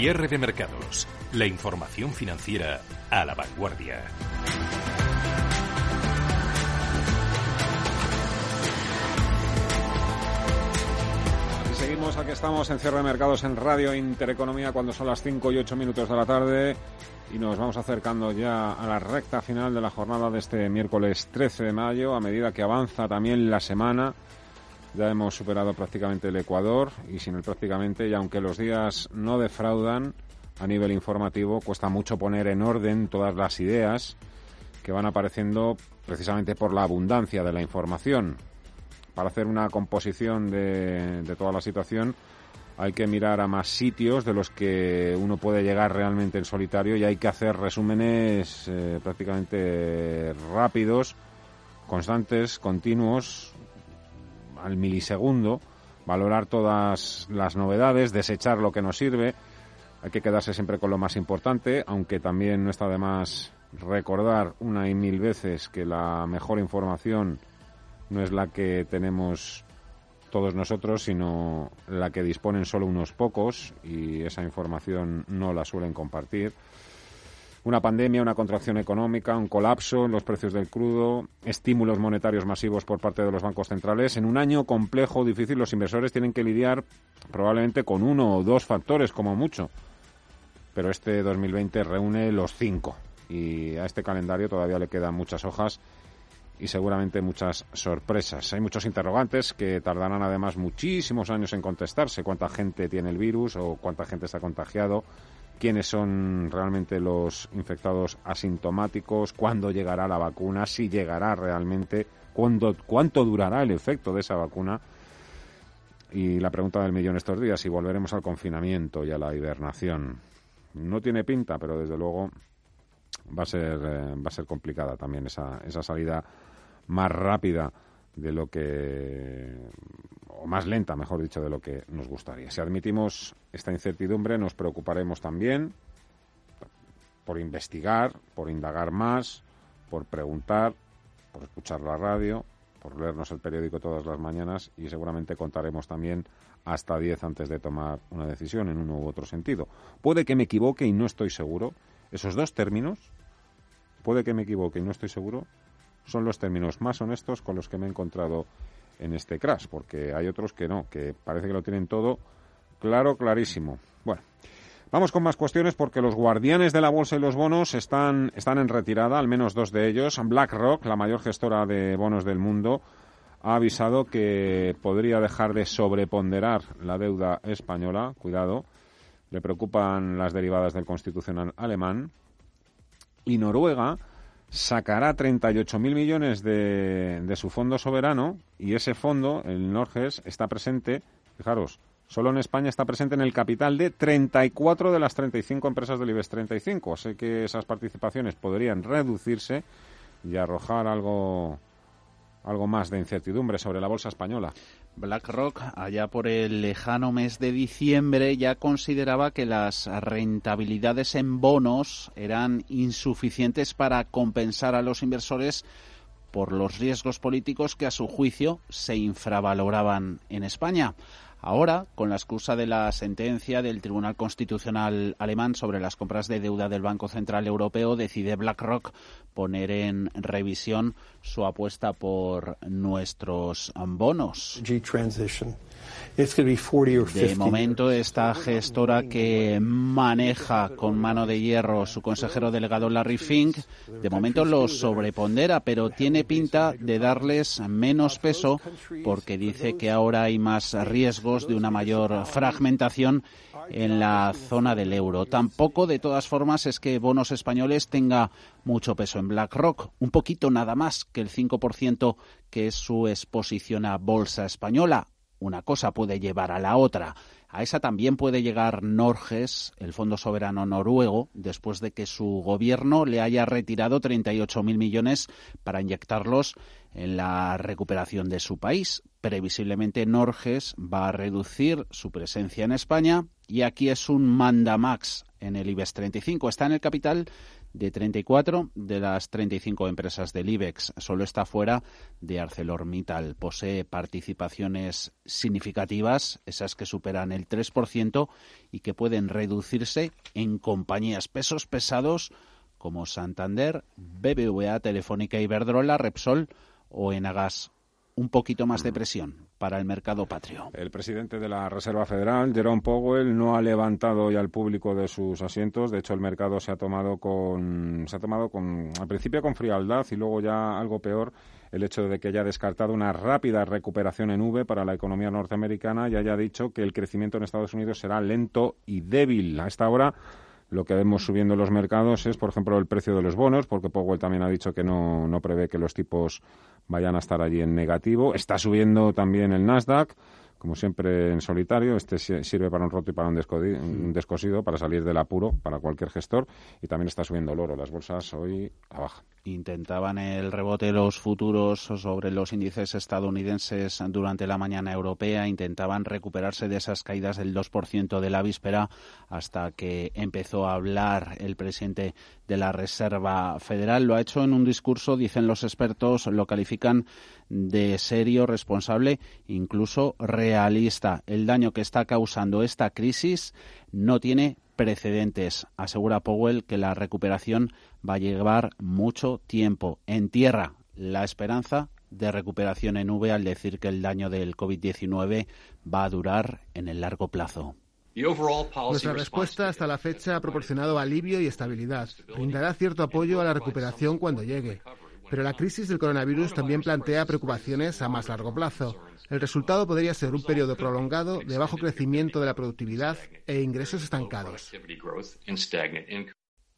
Cierre de mercados. La información financiera a la vanguardia. seguimos, aquí estamos en cierre de mercados en Radio Intereconomía cuando son las 5 y 8 minutos de la tarde y nos vamos acercando ya a la recta final de la jornada de este miércoles 13 de mayo a medida que avanza también la semana. Ya hemos superado prácticamente el Ecuador y sin el prácticamente, y aunque los días no defraudan a nivel informativo, cuesta mucho poner en orden todas las ideas que van apareciendo precisamente por la abundancia de la información. Para hacer una composición de, toda la situación hay que mirar a más sitios de los que uno puede llegar realmente en solitario y hay que hacer resúmenes eh, prácticamente rápidos, constantes, continuos, al milisegundo, valorar todas las novedades, desechar lo que nos sirve. Hay que quedarse siempre con lo más importante, aunque también no está de más recordar una y mil veces que la mejor información no es la que tenemos todos nosotros, sino la que disponen solo unos pocos y esa información no la suelen compartir una pandemia, una contracción económica, un colapso en los precios del crudo, estímulos monetarios masivos por parte de los bancos centrales. En un año complejo, difícil, los inversores tienen que lidiar probablemente con uno o dos factores como mucho. Pero este 2020 reúne los cinco y a este calendario todavía le quedan muchas hojas y seguramente muchas sorpresas. Hay muchos interrogantes que tardarán además muchísimos años en contestarse. ¿Cuánta gente tiene el virus o cuánta gente está contagiado? Quiénes son realmente los infectados asintomáticos, cuándo llegará la vacuna, si llegará realmente, cuándo, cuánto durará el efecto de esa vacuna. Y la pregunta del millón estos días, si volveremos al confinamiento y a la hibernación. No tiene pinta, pero desde luego va a ser, eh, va a ser complicada también esa, esa salida más rápida de lo que o más lenta, mejor dicho, de lo que nos gustaría. Si admitimos esta incertidumbre, nos preocuparemos también por investigar, por indagar más, por preguntar, por escuchar la radio, por leernos el periódico todas las mañanas y seguramente contaremos también hasta 10 antes de tomar una decisión en uno u otro sentido. Puede que me equivoque y no estoy seguro. Esos dos términos, puede que me equivoque y no estoy seguro, son los términos más honestos con los que me he encontrado en este crash, porque hay otros que no, que parece que lo tienen todo claro, clarísimo. Bueno, vamos con más cuestiones porque los guardianes de la bolsa y los bonos están, están en retirada, al menos dos de ellos. BlackRock, la mayor gestora de bonos del mundo, ha avisado que podría dejar de sobreponderar la deuda española. Cuidado, le preocupan las derivadas del constitucional alemán. Y Noruega sacará 38.000 millones de, de, su fondo soberano y ese fondo, el Norges, está presente, fijaros, solo en España está presente en el capital de 34 de las 35 empresas del IBEX 35. Así que esas participaciones podrían reducirse y arrojar algo, algo más de incertidumbre sobre la bolsa española. BlackRock, allá por el lejano mes de diciembre, ya consideraba que las rentabilidades en bonos eran insuficientes para compensar a los inversores por los riesgos políticos que a su juicio se infravaloraban en España. Ahora, con la excusa de la sentencia del Tribunal Constitucional alemán sobre las compras de deuda del Banco Central Europeo, decide BlackRock poner en revisión su apuesta por nuestros bonos. De momento, esta gestora que maneja con mano de hierro su consejero delegado Larry Fink, de momento lo sobrepondera, pero tiene pinta de darles menos peso porque dice que ahora hay más riesgos de una mayor fragmentación en la zona del euro. Tampoco, de todas formas, es que bonos españoles tenga mucho peso en BlackRock, un poquito nada más que el 5% que es su exposición a bolsa española una cosa puede llevar a la otra. A esa también puede llegar Norges, el Fondo Soberano Noruego, después de que su gobierno le haya retirado 38.000 millones para inyectarlos en la recuperación de su país. Previsiblemente Norges va a reducir su presencia en España y aquí es un mandamax en el IBEX 35. Está en el capital de 34 de las 35 empresas del IBEX. Solo está fuera de ArcelorMittal. Posee participaciones significativas, esas que superan el 3% y que pueden reducirse en compañías. Pesos pesados como Santander, BBVA, Telefónica, Iberdrola, Repsol o Enagas. Un poquito más de presión para el mercado patrio. El presidente de la Reserva Federal, Jerome Powell, no ha levantado ya al público de sus asientos. De hecho, el mercado se ha tomado con, se ha tomado con, al principio con frialdad y luego ya algo peor el hecho de que haya descartado una rápida recuperación en V para la economía norteamericana y haya dicho que el crecimiento en Estados Unidos será lento y débil. A esta hora lo que vemos subiendo los mercados es, por ejemplo, el precio de los bonos, porque Powell también ha dicho que no, no prevé que los tipos vayan a estar allí en negativo. Está subiendo también el Nasdaq como siempre en solitario. Este sirve para un roto y para un, descosido, para salir del apuro para cualquier gestor. Y también está subiendo el oro. Las bolsas hoy a baja. Intentaban el rebote los futuros sobre los índices estadounidenses durante la mañana europea. Intentaban recuperarse de esas caídas del 2% de la víspera hasta que empezó a hablar el presidente de la Reserva Federal. Lo ha hecho en un discurso, dicen los expertos, lo califican de serio, responsable, incluso realista. El daño que está causando esta crisis no tiene precedentes. Asegura Powell que la recuperación va a llevar mucho tiempo. En tierra, la esperanza de recuperación en V al decir que el daño del COVID-19 va a durar en el largo plazo. Nuestra respuesta hasta la fecha ha proporcionado alivio y estabilidad. Brindará cierto apoyo a la recuperación cuando llegue. Pero la crisis del coronavirus también plantea preocupaciones a más largo plazo. El resultado podría ser un periodo prolongado de bajo crecimiento de la productividad e ingresos estancados.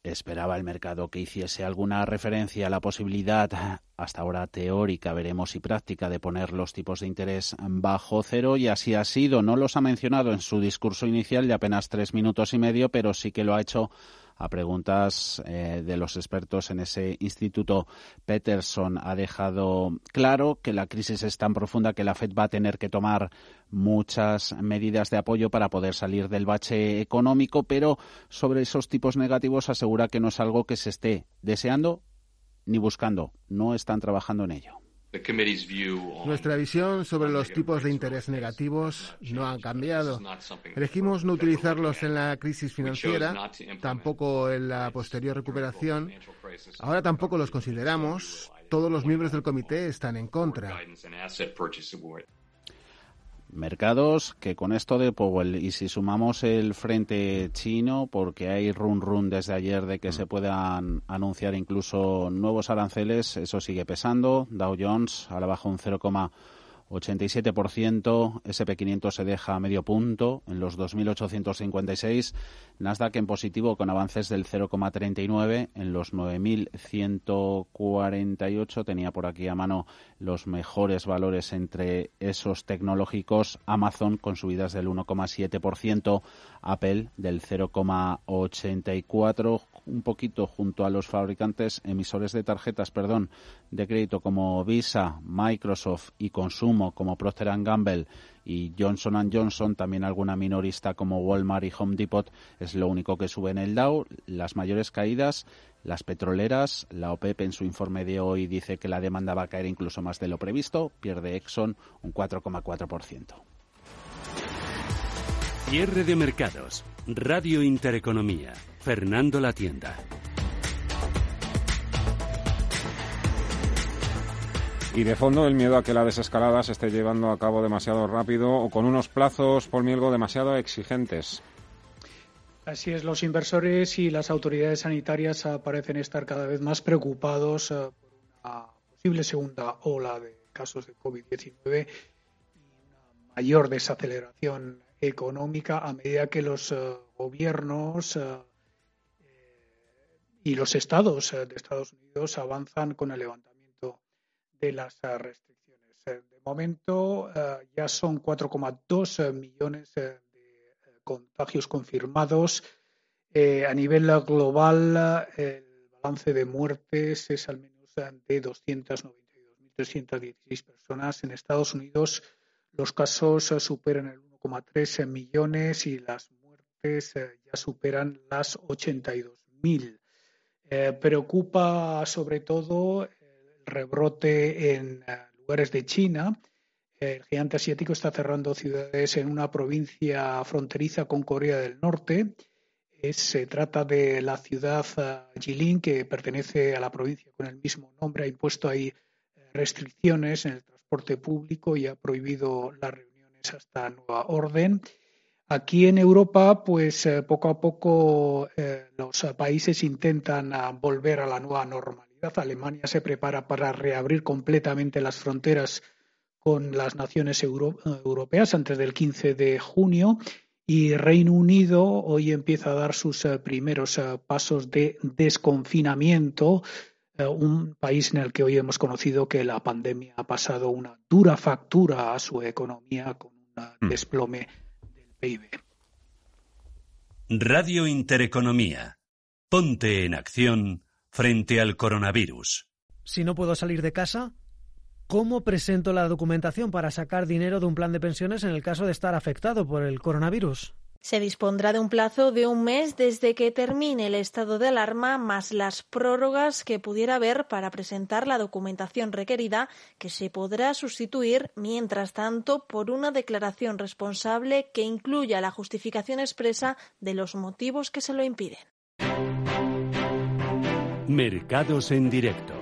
Esperaba el mercado que hiciese alguna referencia a la posibilidad, hasta ahora teórica, veremos y práctica, de poner los tipos de interés bajo cero y así ha sido. No los ha mencionado en su discurso inicial de apenas tres minutos y medio, pero sí que lo ha hecho a preguntas eh, de los expertos en ese instituto. Peterson ha dejado claro que la crisis es tan profunda que la Fed va a tener que tomar muchas medidas de apoyo para poder salir del bache económico, pero sobre esos tipos negativos asegura que no es algo que se esté deseando ni buscando. No están trabajando en ello. Nuestra visión sobre los tipos de interés negativos no ha cambiado. Elegimos no utilizarlos en la crisis financiera, tampoco en la posterior recuperación. Ahora tampoco los consideramos. Todos los miembros del comité están en contra. Mercados que con esto de Powell y si sumamos el frente chino, porque hay run run desde ayer de que se puedan anunciar incluso nuevos aranceles, eso sigue pesando. Dow Jones a la baja un 0, 87%, SP500 se deja a medio punto en los 2.856, Nasdaq en positivo con avances del 0,39 en los 9.148, tenía por aquí a mano los mejores valores entre esos tecnológicos, Amazon con subidas del 1,7%, Apple del 0,84%, un poquito junto a los fabricantes emisores de tarjetas, perdón, de crédito como Visa, Microsoft y Consumo como Procter Gamble y Johnson Johnson, también alguna minorista como Walmart y Home Depot, es lo único que sube en el Dow. Las mayores caídas, las petroleras, la OPEP en su informe de hoy dice que la demanda va a caer incluso más de lo previsto, pierde Exxon un 4,4%. Cierre de mercados. Radio Intereconomía. Fernando La Tienda. Y de fondo el miedo a que la desescalada se esté llevando a cabo demasiado rápido o con unos plazos, por Mielgo, demasiado exigentes. Así es, los inversores y las autoridades sanitarias parecen estar cada vez más preocupados eh, por una posible segunda ola de casos de COVID-19 y una mayor desaceleración económica a medida que los eh, gobiernos eh, y los estados de Estados Unidos avanzan con el levantamiento de las restricciones. De momento ya son 4,2 millones de contagios confirmados. a nivel global, el balance de muertes es al menos de 292.316 personas. En Estados Unidos, los casos superan el 1,3 millones y las muertes eh, ya superan las 82.000. preocupa sobre todo rebrote en lugares de China. El gigante asiático está cerrando ciudades en una provincia fronteriza con Corea del Norte. se trata de la ciudad Jilin, que pertenece a la provincia con el mismo nombre. Ha impuesto ahí restricciones en el transporte público y ha prohibido las reuniones hasta nueva orden. Aquí en Europa, pues eh, poco a poco eh, los países intentan ah, volver a la nueva normalidad. Alemania se prepara para reabrir completamente las fronteras con las naciones europeas antes del 15 de junio y Reino Unido hoy empieza a dar sus eh, primeros pasos de desconfinamiento eh, un país en el que hoy hemos conocido que la pandemia ha pasado una dura factura a su economía con un mm. desplome del PIB. Radio Intereconomía. Ponte en acción frente al coronavirus. Si no puedo salir de casa, ¿cómo presento la documentación para sacar dinero de un plan de pensiones en el caso de estar afectado por el coronavirus? Se dispondrá de un plazo de un mes desde que termine el estado de alarma, más las prórrogas que pudiera haber para presentar la documentación requerida, que se podrá sustituir, mientras tanto, por una declaración responsable que incluya la justificación expresa de los motivos que se lo impiden. Mercados en directo.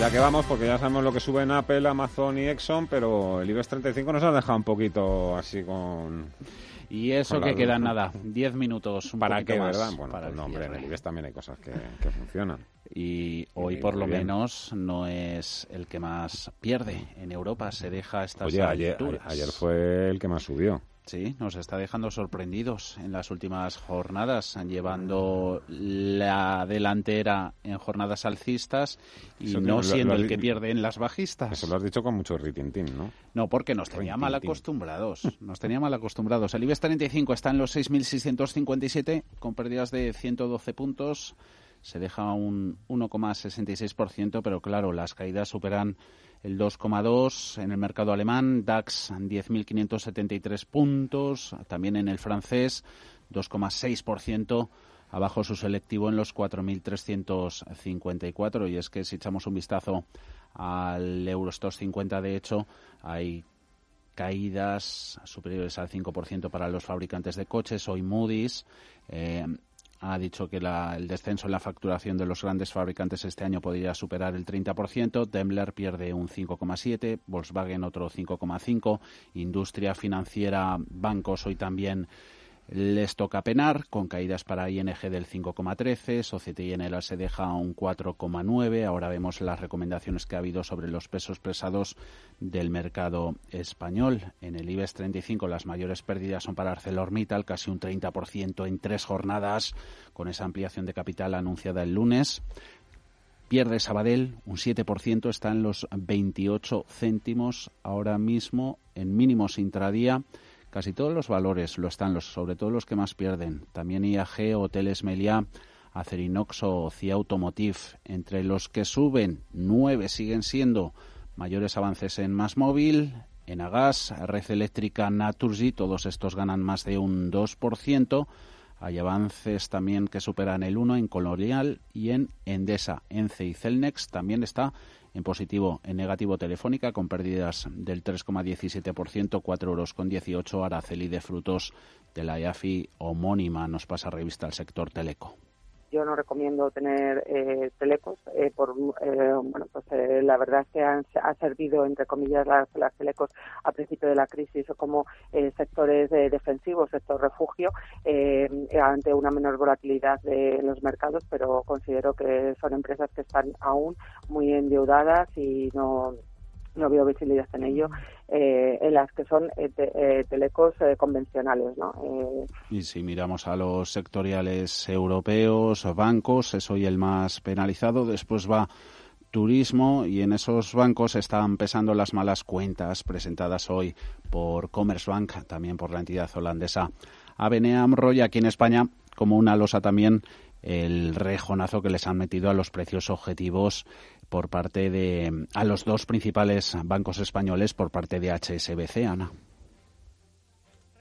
Ya que vamos, porque ya sabemos lo que suben Apple, Amazon y Exxon, pero el IBEX 35 nos ha dejado un poquito así con... Y eso que queda nada, 10 minutos. ¿Para qué, verdad? Bueno, pues no, hombre, en el IBEX también hay cosas que, funcionan. Y hoy, por lo menos, no es el que más pierde. En Europa se deja estas Oye, ayer, ayer fue el que más subió. Sí, nos está dejando sorprendidos en las últimas jornadas, llevando la delantera en jornadas alcistas y no siendo el que pierde en las bajistas. Eso lo has dicho con mucho ritintín, ¿no? No, porque nos tenía mal acostumbrados. Nos tenía mal acostumbrados. El IBEX 35 está en los 6.657 con pérdidas de 112 puntos. Se deja un 1,66%, pero claro, las caídas superan el 2,2 en el mercado alemán, DAX 10.573 puntos, también en el francés 2,6% abajo su selectivo en los 4.354 y es que si echamos un vistazo al Eurostox 50 de hecho hay caídas superiores al 5% para los fabricantes de coches. Hoy Moody's eh, ha dicho que el descenso en la facturación de los grandes fabricantes este año podría superar el 30%, Daimler pierde un 5,7%, Volkswagen otro 5,5%, industria financiera, bancos hoy también les toca penar, con caídas para ING del 5,13, Societe General se deja un 4,9. Ahora vemos las recomendaciones que ha habido sobre los pesos pesados del mercado español. En el IBEX 35 las mayores pérdidas son para ArcelorMittal, casi un 30% en tres jornadas, con esa ampliación de capital anunciada el lunes. Pierde Sabadell un 7%, está en los 28 céntimos ahora mismo en mínimos intradía. Casi todos los valores lo están, los, sobre todo los que más pierden. También IAG, Hoteles Meliá, Acerinox o CIA Automotive. Entre los que suben, nueve siguen siendo mayores avances en Más Móvil, en Agas, Red Eléctrica, Naturgy, todos estos ganan más de un 2%. Hay avances también que superan el 1 en Colonial y en Endesa. Ence y Celnex también está en positivo, en negativo Telefónica con pérdidas del 3,17%, 4 euros con 18, Araceli de frutos de la EAFI homónima nos pasa revista al sector teleco yo no recomiendo tener eh, telecos eh, por eh, bueno pues eh, la verdad es que han, ha servido entre comillas las, las telecos a principio de la crisis como eh, sectores defensivos sector refugio ante una menor volatilidad de los mercados pero considero que son empresas que están aún muy endeudadas y no no veo visibilidad en ello, eh, en las que son eh, eh, telecos convencionales. ¿no? Y si miramos a los sectoriales europeos, bancos, es hoy el más penalizado, después va turismo y en esos bancos están pesando las malas cuentas presentadas hoy por Commerzbank, también por la entidad holandesa ABN AMRO y aquí en España como una losa también el rejonazo que les han metido a los precios objetivos por parte de a los dos principales bancos españoles por parte de HSBC, Ana.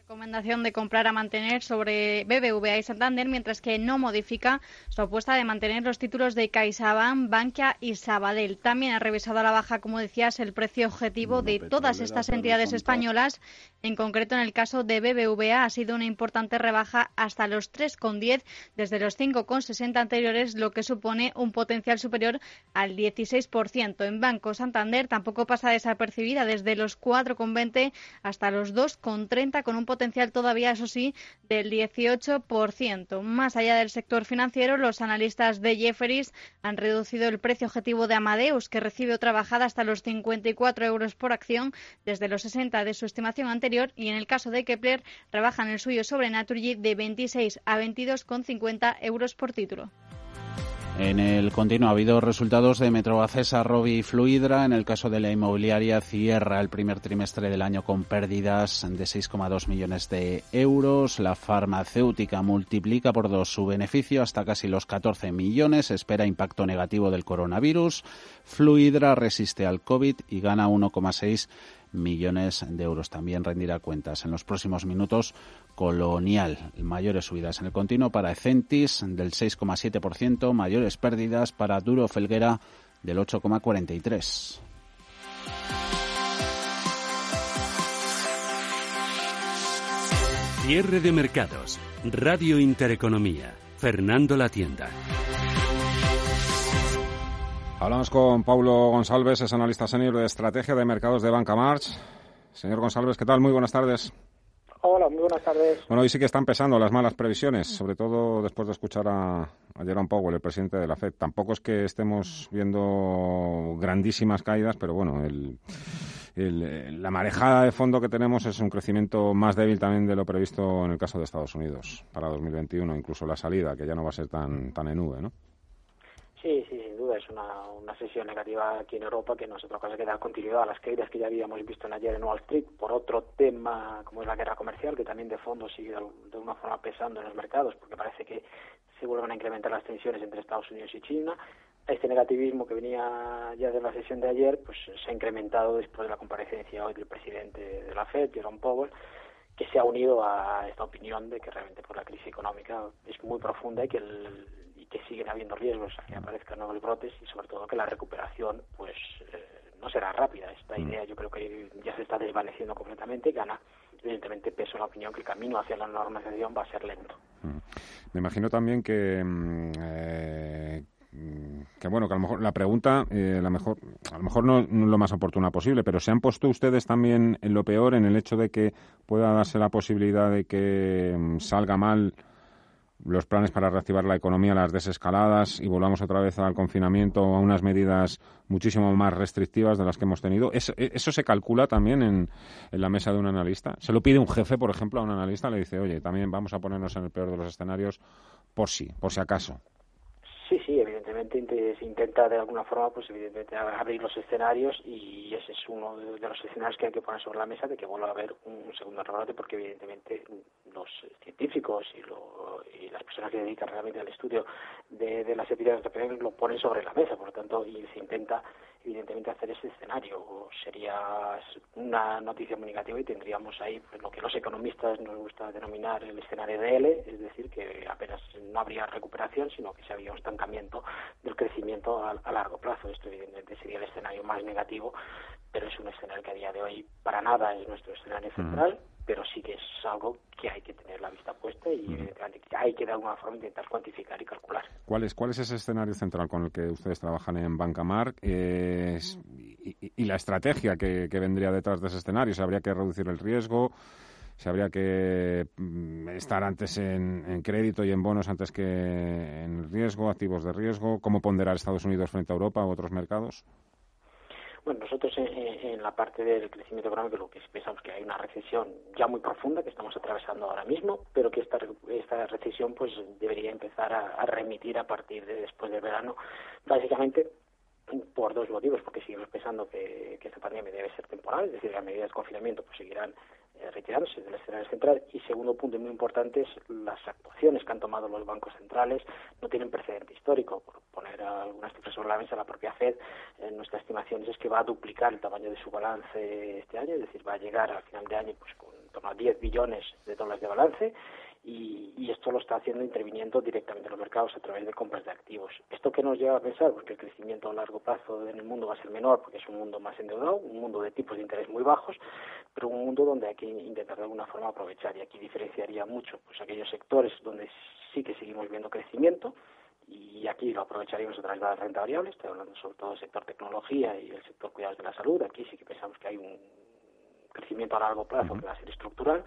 Recomendación de comprar a mantener sobre BBVA y Santander, mientras que no modifica su apuesta de mantener los títulos de CaixaBank, Bankia y Sabadell. También ha revisado a la baja, como decías, el precio objetivo de todas estas entidades españolas. En concreto, en el caso de BBVA ha sido una importante rebaja hasta los 3,10 desde los 5,60 anteriores, lo que supone un potencial superior al 16%. En Banco Santander tampoco pasa desapercibida desde los 4,20 hasta los 2,30 con un potencial todavía, eso sí, del 18%. Más allá del sector financiero, los analistas de Jefferies han reducido el precio objetivo de Amadeus, que recibe otra bajada hasta los 54 euros por acción desde los 60 de su estimación anterior y en el caso de Kepler rebajan el suyo sobre Naturgy de 26 a 22,50 euros por título. En el continuo ha habido resultados de Metrobacesa, Robi y Fluidra. En el caso de la inmobiliaria, cierra el primer trimestre del año con pérdidas de 6,2 millones de euros. La farmacéutica multiplica por dos su beneficio hasta casi los 14 millones. Espera impacto negativo del coronavirus. Fluidra resiste al COVID y gana 1,6 millones de euros. También rendirá cuentas en los próximos minutos Colonial. Mayores subidas en el continuo para Ecentis del 6,7%, mayores pérdidas para Duro Felguera del 8,43%. Cierre de mercados. Radio Intereconomía. Fernando La Tienda. Hablamos con Paulo González, es analista senior de estrategia de mercados de Banca March. Señor González, ¿qué tal? Muy buenas tardes. Hola, muy buenas tardes. Bueno, hoy sí que están pesando las malas previsiones, sobre todo después de escuchar a, a Jerome Powell, el presidente de la FED. Tampoco es que estemos viendo grandísimas caídas, pero bueno, el, la marejada de fondo que tenemos es un crecimiento más débil también de lo previsto en el caso de Estados Unidos para 2021, incluso la salida, que ya no va a ser tan, tan en nube, ¿no? Sí, sí, sin duda. Es una, una sesión negativa aquí en Europa que no es otra cosa que dar continuidad a las caídas que ya habíamos visto en ayer en Wall Street por otro tema como es la guerra comercial, que también de fondo sigue de alguna forma pesando en los mercados porque parece que se vuelven a incrementar las tensiones entre Estados Unidos y China. Este negativismo que venía ya de la sesión de ayer pues se ha incrementado después de la comparecencia hoy del presidente de la Fed, Jerome Powell, que se ha unido a esta opinión de que realmente por la crisis económica es muy profunda y que el que siguen habiendo riesgos a que aparezcan nuevos brotes y sobre todo que la recuperación pues eh, no será rápida. Esta mm. idea yo creo que ya se está desvaneciendo completamente y gana evidentemente peso en la opinión que el camino hacia la normalización va a ser lento. Mm. Me imagino también que mm, eh, que bueno, que a lo mejor la pregunta, eh, la mejor, a lo mejor no, no, es lo más oportuna posible, pero ¿se han puesto ustedes también en lo peor en el hecho de que pueda darse la posibilidad de que salga mal los planes para reactivar la economía, las desescaladas y volvamos otra vez al confinamiento, a unas medidas muchísimo más restrictivas de las que hemos tenido. ¿Eso, eso se calcula también en, en, la mesa de un analista? ¿Se lo pide un jefe, por ejemplo, a un analista? Le dice, oye, también vamos a ponernos en el peor de los escenarios por si, por si acaso. Sí, sí, evidentemente se intenta de alguna forma, pues evidentemente abrir los escenarios y ese es uno de los escenarios que hay que poner sobre la mesa de que vuelva a haber un segundo rebrote porque evidentemente los científicos y, lo, y las personas que dedican realmente al estudio de, de las epidemias de lo ponen sobre la mesa, por lo tanto, y se intenta evidentemente hacer ese escenario. Sería una noticia muy negativa y tendríamos ahí pues, lo que los economistas nos gusta denominar el escenario de L, es decir, que apenas no habría recuperación, sino que se habría un estancamiento del crecimiento a, a largo plazo. Esto evidentemente sería el escenario más negativo, pero es un escenario que a día de hoy para nada es nuestro escenario central pero sí que es algo que hay que tener la vista puesta y hay que de alguna forma intentar cuantificar y calcular. ¿Cuál es, cuál es ese escenario central con el que ustedes trabajan en Bancamar y, y, la estrategia que, vendría detrás de ese escenario? ¿Se habría que reducir el riesgo? ¿Se habría que mm, estar antes en, en, crédito y en bonos antes que en riesgo, activos de riesgo? ¿Cómo ponderar Estados Unidos frente a Europa u otros mercados? Bueno, nosotros en, la parte del crecimiento económico lo que pensamos que hay una recesión ya muy profunda que estamos atravesando ahora mismo, pero que esta, esta recesión pues debería empezar a, remitir a partir de después del verano, básicamente por dos motivos, porque seguimos pensando que, que esta pandemia debe ser temporal, es decir, las medidas de confinamiento pues seguirán eh, retirándose del escenario central. Y segundo punto muy importante es las actuaciones que han tomado los bancos centrales no tienen precedente histórico. Por poner algunas cifras sobre la mesa, la propia Fed, en nuestras estimaciones es que va a duplicar el tamaño de su balance este año, es decir, va a llegar al final de año pues con torno a 10 billones de dólares de balance y, y, esto lo está haciendo interviniendo directamente en los mercados a través de compras de activos. ¿Esto qué nos lleva a pensar? Porque el crecimiento a largo plazo en el mundo va a ser menor porque es un mundo más endeudado, un mundo de tipos de interés muy bajos, pero un mundo donde hay que intentar de alguna forma aprovechar y aquí diferenciaría mucho pues aquellos sectores donde sí que seguimos viendo crecimiento, y aquí lo aprovecharíamos a través de la renta variable, estoy hablando sobre todo del sector tecnología y el sector cuidados de la salud, aquí sí que pensamos que hay un crecimiento a largo plazo que va a ser estructural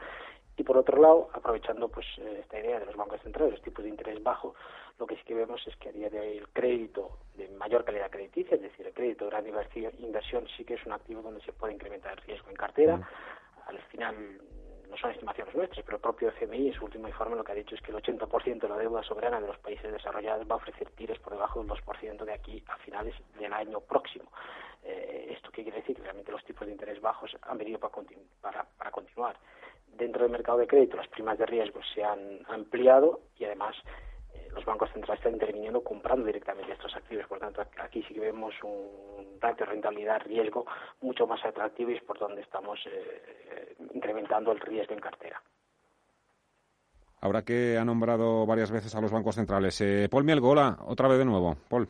y por otro lado, aprovechando pues eh, esta idea de los bancos centrales, los tipos de interés bajo, lo que sí que vemos es que a día de hoy el crédito de mayor calidad crediticia, es decir, el crédito de gran inversión, sí que es un activo donde se puede incrementar el riesgo en cartera. Al final no son estimaciones nuestras, pero el propio FMI en su último informe lo que ha dicho es que el 80% de la deuda soberana de los países desarrollados va a ofrecer tires por debajo del 2% de aquí a finales del año próximo. Eh, ¿Esto qué quiere decir? Que realmente los tipos de interés bajos han venido para, para, para continuar dentro del mercado de crédito las primas de riesgo se han ampliado y además eh, los bancos centrales están interviniendo comprando directamente estos activos. Por tanto, aquí sí que vemos un ratio rentabilidad-riesgo mucho más atractivo y es por donde estamos eh, incrementando el riesgo en cartera. Ahora que ha nombrado varias veces a los bancos centrales, eh, Paul Mielgola, otra vez de nuevo. Paul.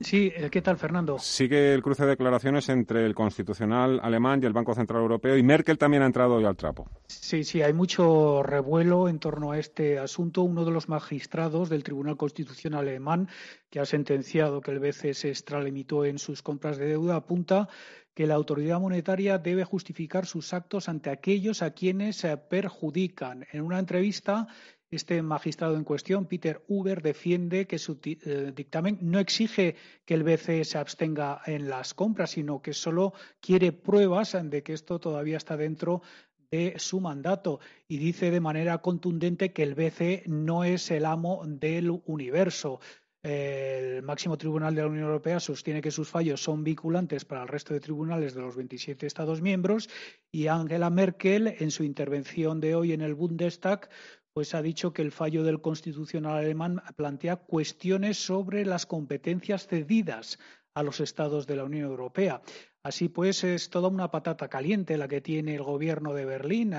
Sí, eh, ¿qué tal, Fernando? Sigue el cruce de declaraciones entre el Constitucional alemán y el Banco Central Europeo, y Merkel también ha entrado hoy al trapo. Sí, sí, hay mucho revuelo en torno a este asunto. Uno de los magistrados del Tribunal Constitucional alemán, que ha sentenciado que el BCE se extralimitó en sus compras de deuda, apunta que la autoridad monetaria debe justificar sus actos ante aquellos a quienes se perjudican. En una entrevista, este magistrado en cuestión, Peter Uber, defiende que su eh, dictamen no exige que el BCE se abstenga en las compras, sino que solo quiere pruebas de que esto todavía está dentro de su mandato y dice de manera contundente que el BCE no es el amo del universo. El máximo tribunal de la Unión Europea sostiene que sus fallos son vinculantes para el resto de tribunales de los 27 Estados miembros y Angela Merkel, en su intervención de hoy en el Bundestag, pues ha dicho que el fallo del Constitucional alemán plantea cuestiones sobre las competencias cedidas a los estados de la Unión Europea. Así pues, es toda una patata caliente la que tiene el gobierno de Berlín,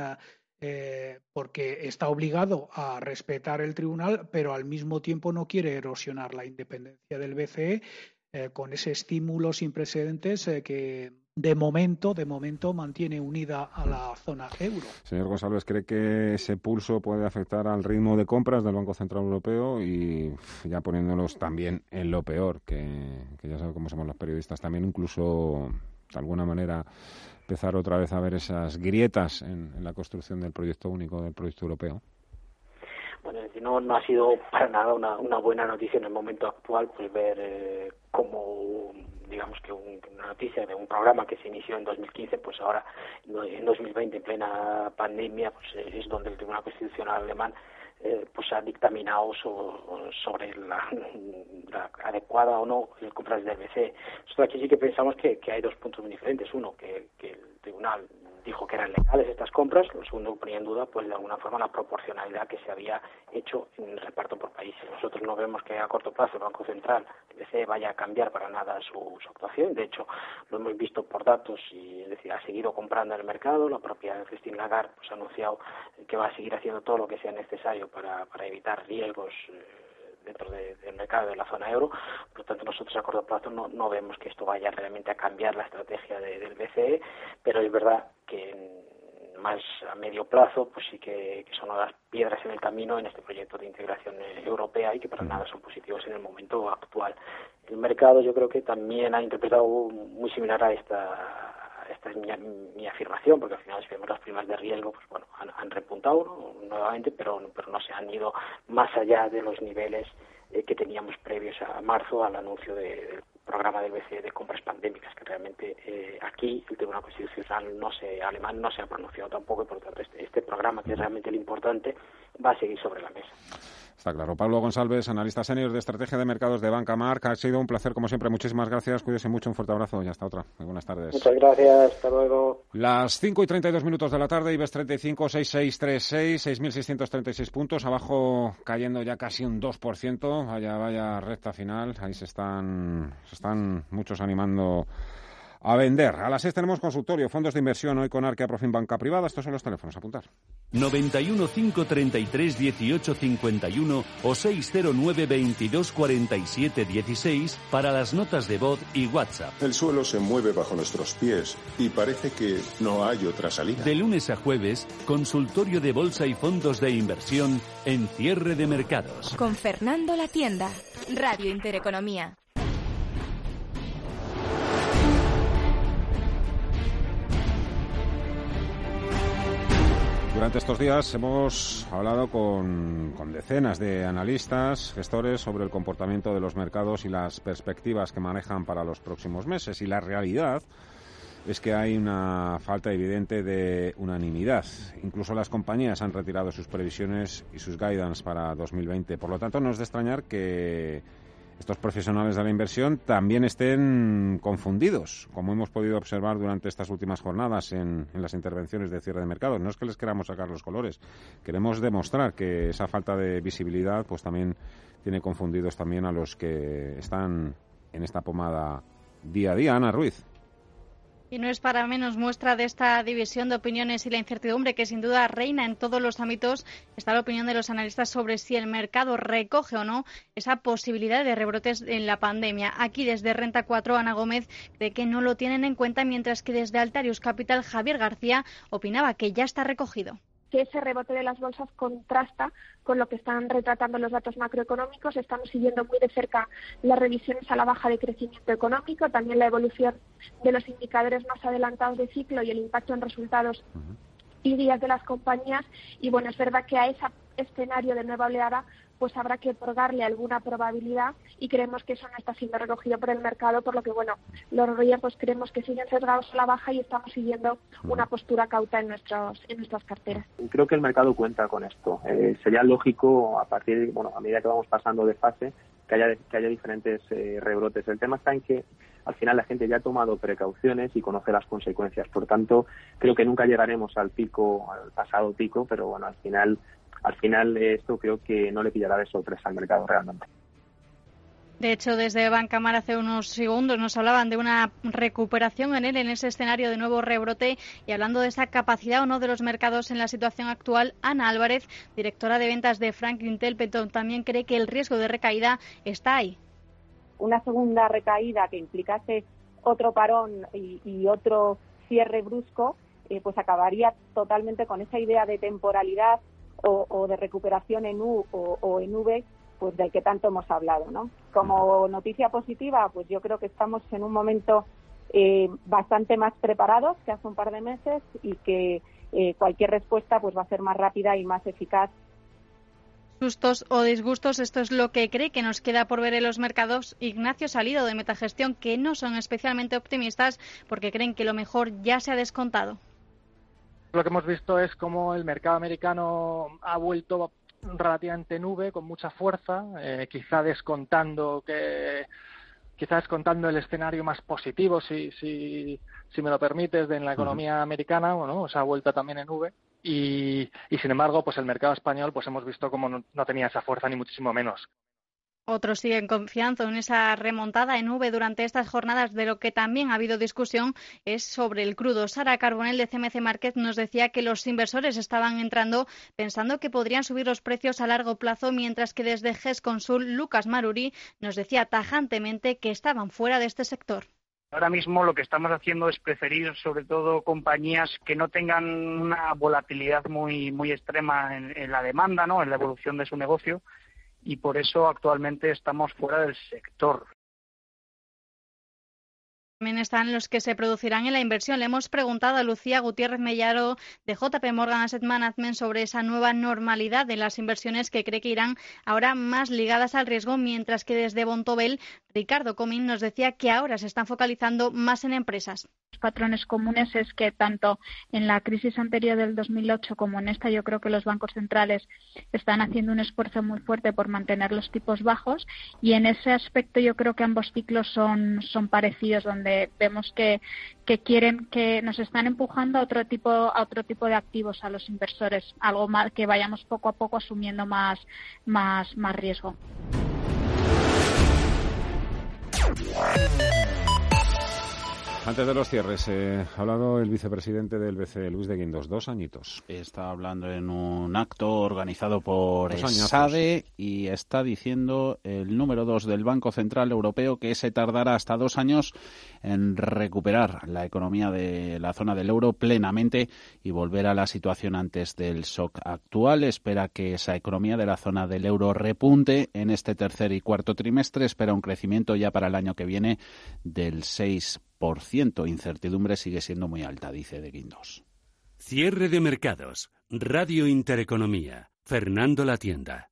eh, porque está obligado a respetar el tribunal, pero al mismo tiempo no quiere erosionar la independencia del BCE eh, con ese estímulo sin precedentes eh, que de momento, de momento mantiene unida a la zona euro. Señor González, ¿cree que ese pulso puede afectar al ritmo de compras del Banco Central Europeo y ya poniéndolos también en lo peor, que, ya sabe cómo somos los periodistas, también incluso de alguna manera empezar otra vez a ver esas grietas en, la construcción del proyecto único del proyecto europeo? Bueno, no, no ha sido para nada una, una buena noticia en el momento actual, pues ver eh, cómo digamos que una noticia de un programa que se inició en 2015, pues ahora en 2020, en plena pandemia, pues eh, es donde el Tribunal Constitucional alemán eh, pues ha dictaminado sobre la, adecuada o no el compras del BCE. Nosotros aquí sí que pensamos que, hay dos puntos muy diferentes. Uno, que, que el Tribunal dijo que eran legales estas compras, lo segundo ponía en duda pues de alguna forma la proporcionalidad que se había hecho en el reparto por países. Nosotros no vemos que a corto plazo el Banco Central, el BCE, vaya a cambiar para nada su, actuación, de hecho lo hemos visto por datos y es decir, ha seguido comprando en el mercado, la propia Christine Lagarde pues ha anunciado que va a seguir haciendo todo lo que sea necesario para, para evitar riesgos eh, dentro del mercado de la zona euro. Por lo tanto, nosotros a corto plazo no, no vemos que esto vaya realmente a cambiar la estrategia del BCE, pero es verdad que más a medio plazo, pues sí que, son las piedras en el camino en este proyecto de integración europea y que para nada son positivos en el momento actual. El mercado yo creo que también ha interpretado muy similar a esta esta es mi, afirmación, porque al final si vemos las primas de riesgo, pues bueno, han, repuntado nuevamente, pero, pero no se han ido más allá de los niveles eh, que teníamos previos a marzo al anuncio del programa del BCE de compras pandémicas, que realmente eh, aquí el Tribunal Constitucional no se, alemán no se ha pronunciado tampoco y por lo tanto este, este programa, que es realmente el importante, va a seguir sobre la mesa. Está claro. Pablo González, analista senior de estrategia de mercados de Banca Marca. Ha sido un placer, como siempre. Muchísimas gracias. Cuídese mucho. Un fuerte abrazo y hasta otra. Muy buenas tardes. Muchas gracias. Hasta luego. Las 5 y 32 minutos de la tarde. IBEX 35, 6636, 6.636 puntos. Abajo cayendo ya casi un 2%. Vaya, vaya recta final. Ahí se están, se están muchos animando a vender. A las 6 tenemos consultorio, fondos de inversión hoy con Arquea Profim Banca Privada. Estos son los teléfonos, apuntar. 91 533 18 51 o 609 22 47 16 para las notas de voz y WhatsApp. El suelo se mueve bajo nuestros pies y parece que no hay otra salida. De lunes a jueves, consultorio de bolsa y fondos de inversión en cierre de mercados. Con Fernando La Tienda, Radio Intereconomía. Durante estos días hemos hablado con, decenas de analistas, gestores sobre el comportamiento de los mercados y las perspectivas que manejan para los próximos meses. Y la realidad es que hay una falta evidente de unanimidad. Incluso las compañías han retirado sus previsiones y sus guidance para 2020. Por lo tanto, no es de extrañar que estos profesionales de la inversión también estén confundidos, como hemos podido observar durante estas últimas jornadas en, las intervenciones de cierre de mercados. No es que les queramos sacar los colores, queremos demostrar que esa falta de visibilidad pues también tiene confundidos también a los que están en esta pomada día a día. Ana Ruiz. Y no es para menos muestra de esta división de opiniones y la incertidumbre que sin duda reina en todos los ámbitos. Está la opinión de los analistas sobre si el mercado recoge o no esa posibilidad de rebrotes en la pandemia. Aquí desde Renta 4, Ana Gómez cree que no lo tienen en cuenta, mientras que desde Altarius Capital, Javier García opinaba que ya está recogido que ese rebote de las bolsas contrasta con lo que están retratando los datos macroeconómicos. Estamos siguiendo muy de cerca las revisiones a la baja de crecimiento económico, también la evolución de los indicadores más adelantados de ciclo y el impacto en resultados y días de las compañías. Y bueno, es verdad que a ese escenario de nueva oleada pues habrá que otorgarle alguna probabilidad y creemos que eso no está siendo recogido por el mercado, por lo que, bueno, los riesgos creemos que siguen sesgados a la baja y estamos siguiendo una postura cauta en, nuestros, en nuestras carteras. Creo que el mercado cuenta con esto. Eh, sería lógico, a partir, bueno, a medida que vamos pasando de fase, que haya, que haya diferentes eh, rebrotes. El tema está en que al final la gente ya ha tomado precauciones y conoce las consecuencias. Por tanto, creo que nunca llegaremos al pico, al pasado pico, pero bueno, al final al final esto creo que no le pillará de sorpresa al mercado realmente. De hecho, desde Bancamar hace unos segundos nos hablaban de una recuperación en él, en ese escenario de nuevo rebrote. Y hablando de esa capacidad o no de los mercados en la situación actual, Ana Álvarez, directora de ventas de Franklin Templeton, también cree que el riesgo de recaída está ahí. Una segunda recaída que implicase otro parón y, otro cierre brusco, eh, pues acabaría totalmente con esa idea de temporalidad o, de recuperación en U o, en V, pues del que tanto hemos hablado, ¿no? Como noticia positiva, pues yo creo que estamos en un momento eh, bastante más preparados que hace un par de meses y que eh, cualquier respuesta pues va a ser más rápida y más eficaz Sustos o disgustos, esto es lo que cree que nos queda por ver en los mercados. Ignacio Salido de Metagestión, que no son especialmente optimistas porque creen que lo mejor ya se ha descontado lo que hemos visto es cómo el mercado americano ha vuelto relativamente nube, con mucha fuerza, eh, quizá descontando que quizá descontando el escenario más positivo, si, si, si me lo permites, de en la economía americana, bueno, o sea, ha vuelto también en nube. Y, y, sin embargo, pues el mercado español, pues hemos visto cómo no tenía esa fuerza ni muchísimo menos. Otros siguen confiando en esa remontada en V durante estas jornadas. De lo que también ha habido discusión es sobre el crudo. Sara Carbonell de CMC Market nos decía que los inversores estaban entrando pensando que podrían subir los precios a largo plazo, mientras que desde GES Consul, Lucas Maruri nos decía tajantemente que estaban fuera de este sector. Ahora mismo lo que estamos haciendo es preferir sobre todo compañías que no tengan una volatilidad muy, muy extrema en, en la demanda, ¿no? en la evolución de su negocio y por eso actualmente estamos fuera del sector. También están los que se producirán en la inversión. Le hemos preguntado a Lucía Gutiérrez Mellaro de JP Morgan Asset Management sobre esa nueva normalidad de las inversiones que cree que irán ahora más ligadas al riesgo, mientras que desde Bontobel Ricardo Comín nos decía que ahora se están focalizando más en empresas patrones comunes es que tanto en la crisis anterior del 2008 como en esta yo creo que los bancos centrales están haciendo un esfuerzo muy fuerte por mantener los tipos bajos y en ese aspecto yo creo que ambos ciclos son, son parecidos donde vemos que, que quieren que nos están empujando a otro tipo a otro tipo de activos a los inversores algo más que vayamos poco a poco asumiendo más más más riesgo. Antes de los cierres, eh, ha hablado el vicepresidente del BCE, Luis de Guindos, dos añitos. Está hablando en un acto organizado por SADE y está diciendo el número dos del Banco Central Europeo que se tardará hasta dos años en recuperar la economía de la zona del euro plenamente y volver a la situación antes del shock actual. Espera que esa economía de la zona del euro repunte en este tercer y cuarto trimestre. Espera un crecimiento ya para el año que viene del 6%. Incertidumbre sigue siendo muy alta, dice De Guindos. Cierre de mercados. Radio Intereconomía. Fernando La Tienda.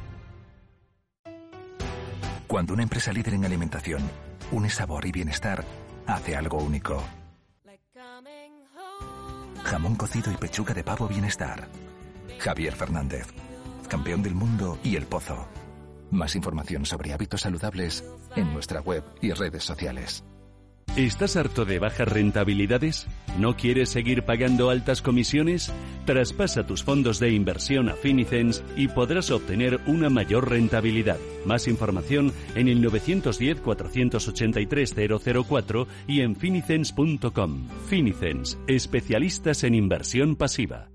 Cuando una empresa líder en alimentación une sabor y bienestar, hace algo único. Jamón cocido y pechuga de pavo bienestar. Javier Fernández, campeón del mundo y el pozo. Más información sobre hábitos saludables en nuestra web y redes sociales. ¿Estás harto de bajas rentabilidades? ¿No quieres seguir pagando altas comisiones? Traspasa tus fondos de inversión a Finicens y podrás obtener una mayor rentabilidad. Más información en el 910-483-004 y en finicens.com. Finicens, especialistas en inversión pasiva.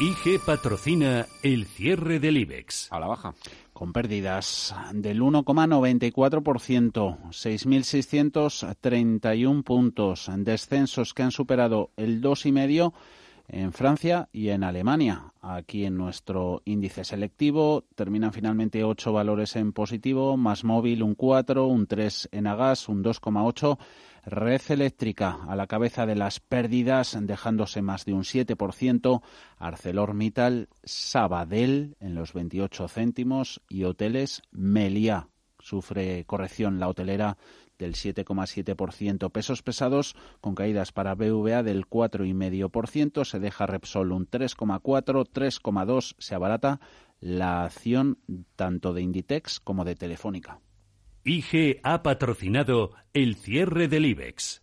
IG patrocina el cierre del IBEX. A la baja con pérdidas del 1,94%, 6.631 puntos, descensos que han superado el 2,5% en Francia y en Alemania. Aquí en nuestro índice selectivo terminan finalmente ocho valores en positivo, más móvil un 4, un 3 en Agas, un 2,8 Red Eléctrica a la cabeza de las pérdidas, dejándose más de un 7%, ArcelorMittal, Sabadell en los 28 céntimos y Hoteles Meliá. Sufre corrección la hotelera del 7,7%. Pesos pesados con caídas para BVA del 4,5%. Se deja Repsol un 3,4%, 3,2% se abarata la acción tanto de Inditex como de Telefónica. IG ha patrocinado el cierre del IBEX.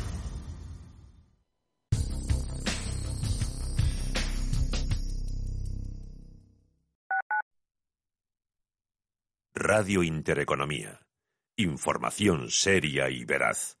Radio Intereconomía. Información seria y veraz.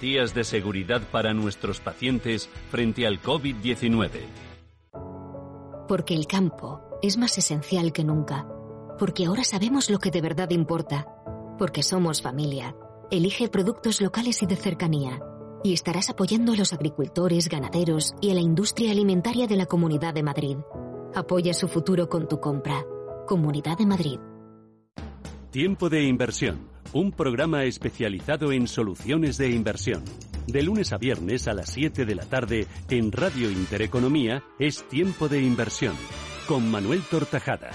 de seguridad para nuestros pacientes frente al COVID-19. Porque el campo es más esencial que nunca. porque ahora sabemos lo que de verdad importa, porque somos familia. Elige productos locales y de cercanía. Y estarás apoyando a los agricultores, ganaderos y a la industria alimentaria de la Comunidad de Madrid. Apoya su futuro con tu compra. Comunidad de Madrid. Tiempo de inversión. Un programa especializado en soluciones de inversión. De lunes a viernes a las 7 de la tarde en Radio Intereconomía es Tiempo de inversión. Con Manuel Tortajada.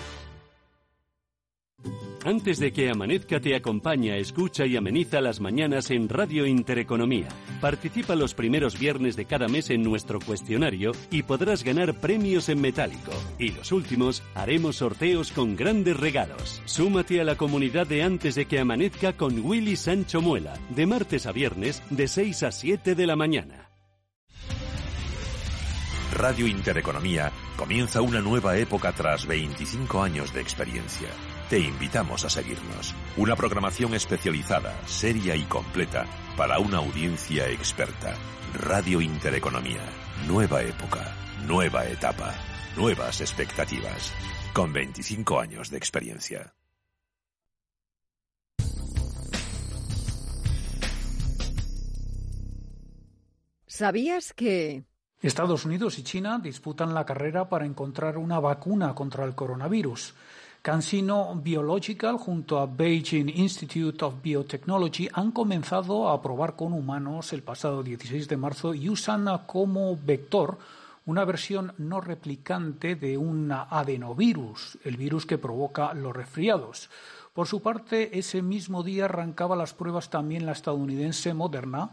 Antes de que amanezca te acompaña, escucha y ameniza las mañanas en Radio Intereconomía. Participa los primeros viernes de cada mes en nuestro cuestionario y podrás ganar premios en metálico. Y los últimos haremos sorteos con grandes regalos. Súmate a la comunidad de Antes de que amanezca con Willy Sancho Muela, de martes a viernes de 6 a 7 de la mañana. Radio Intereconomía comienza una nueva época tras 25 años de experiencia. Te invitamos a seguirnos. Una programación especializada, seria y completa para una audiencia experta. Radio Intereconomía. Nueva época, nueva etapa, nuevas expectativas. Con 25 años de experiencia. ¿Sabías que... Estados Unidos y China disputan la carrera para encontrar una vacuna contra el coronavirus. CanSino Biological junto a Beijing Institute of Biotechnology han comenzado a probar con humanos el pasado 16 de marzo y usan como vector una versión no replicante de un adenovirus, el virus que provoca los resfriados. Por su parte, ese mismo día arrancaba las pruebas también la estadounidense Moderna,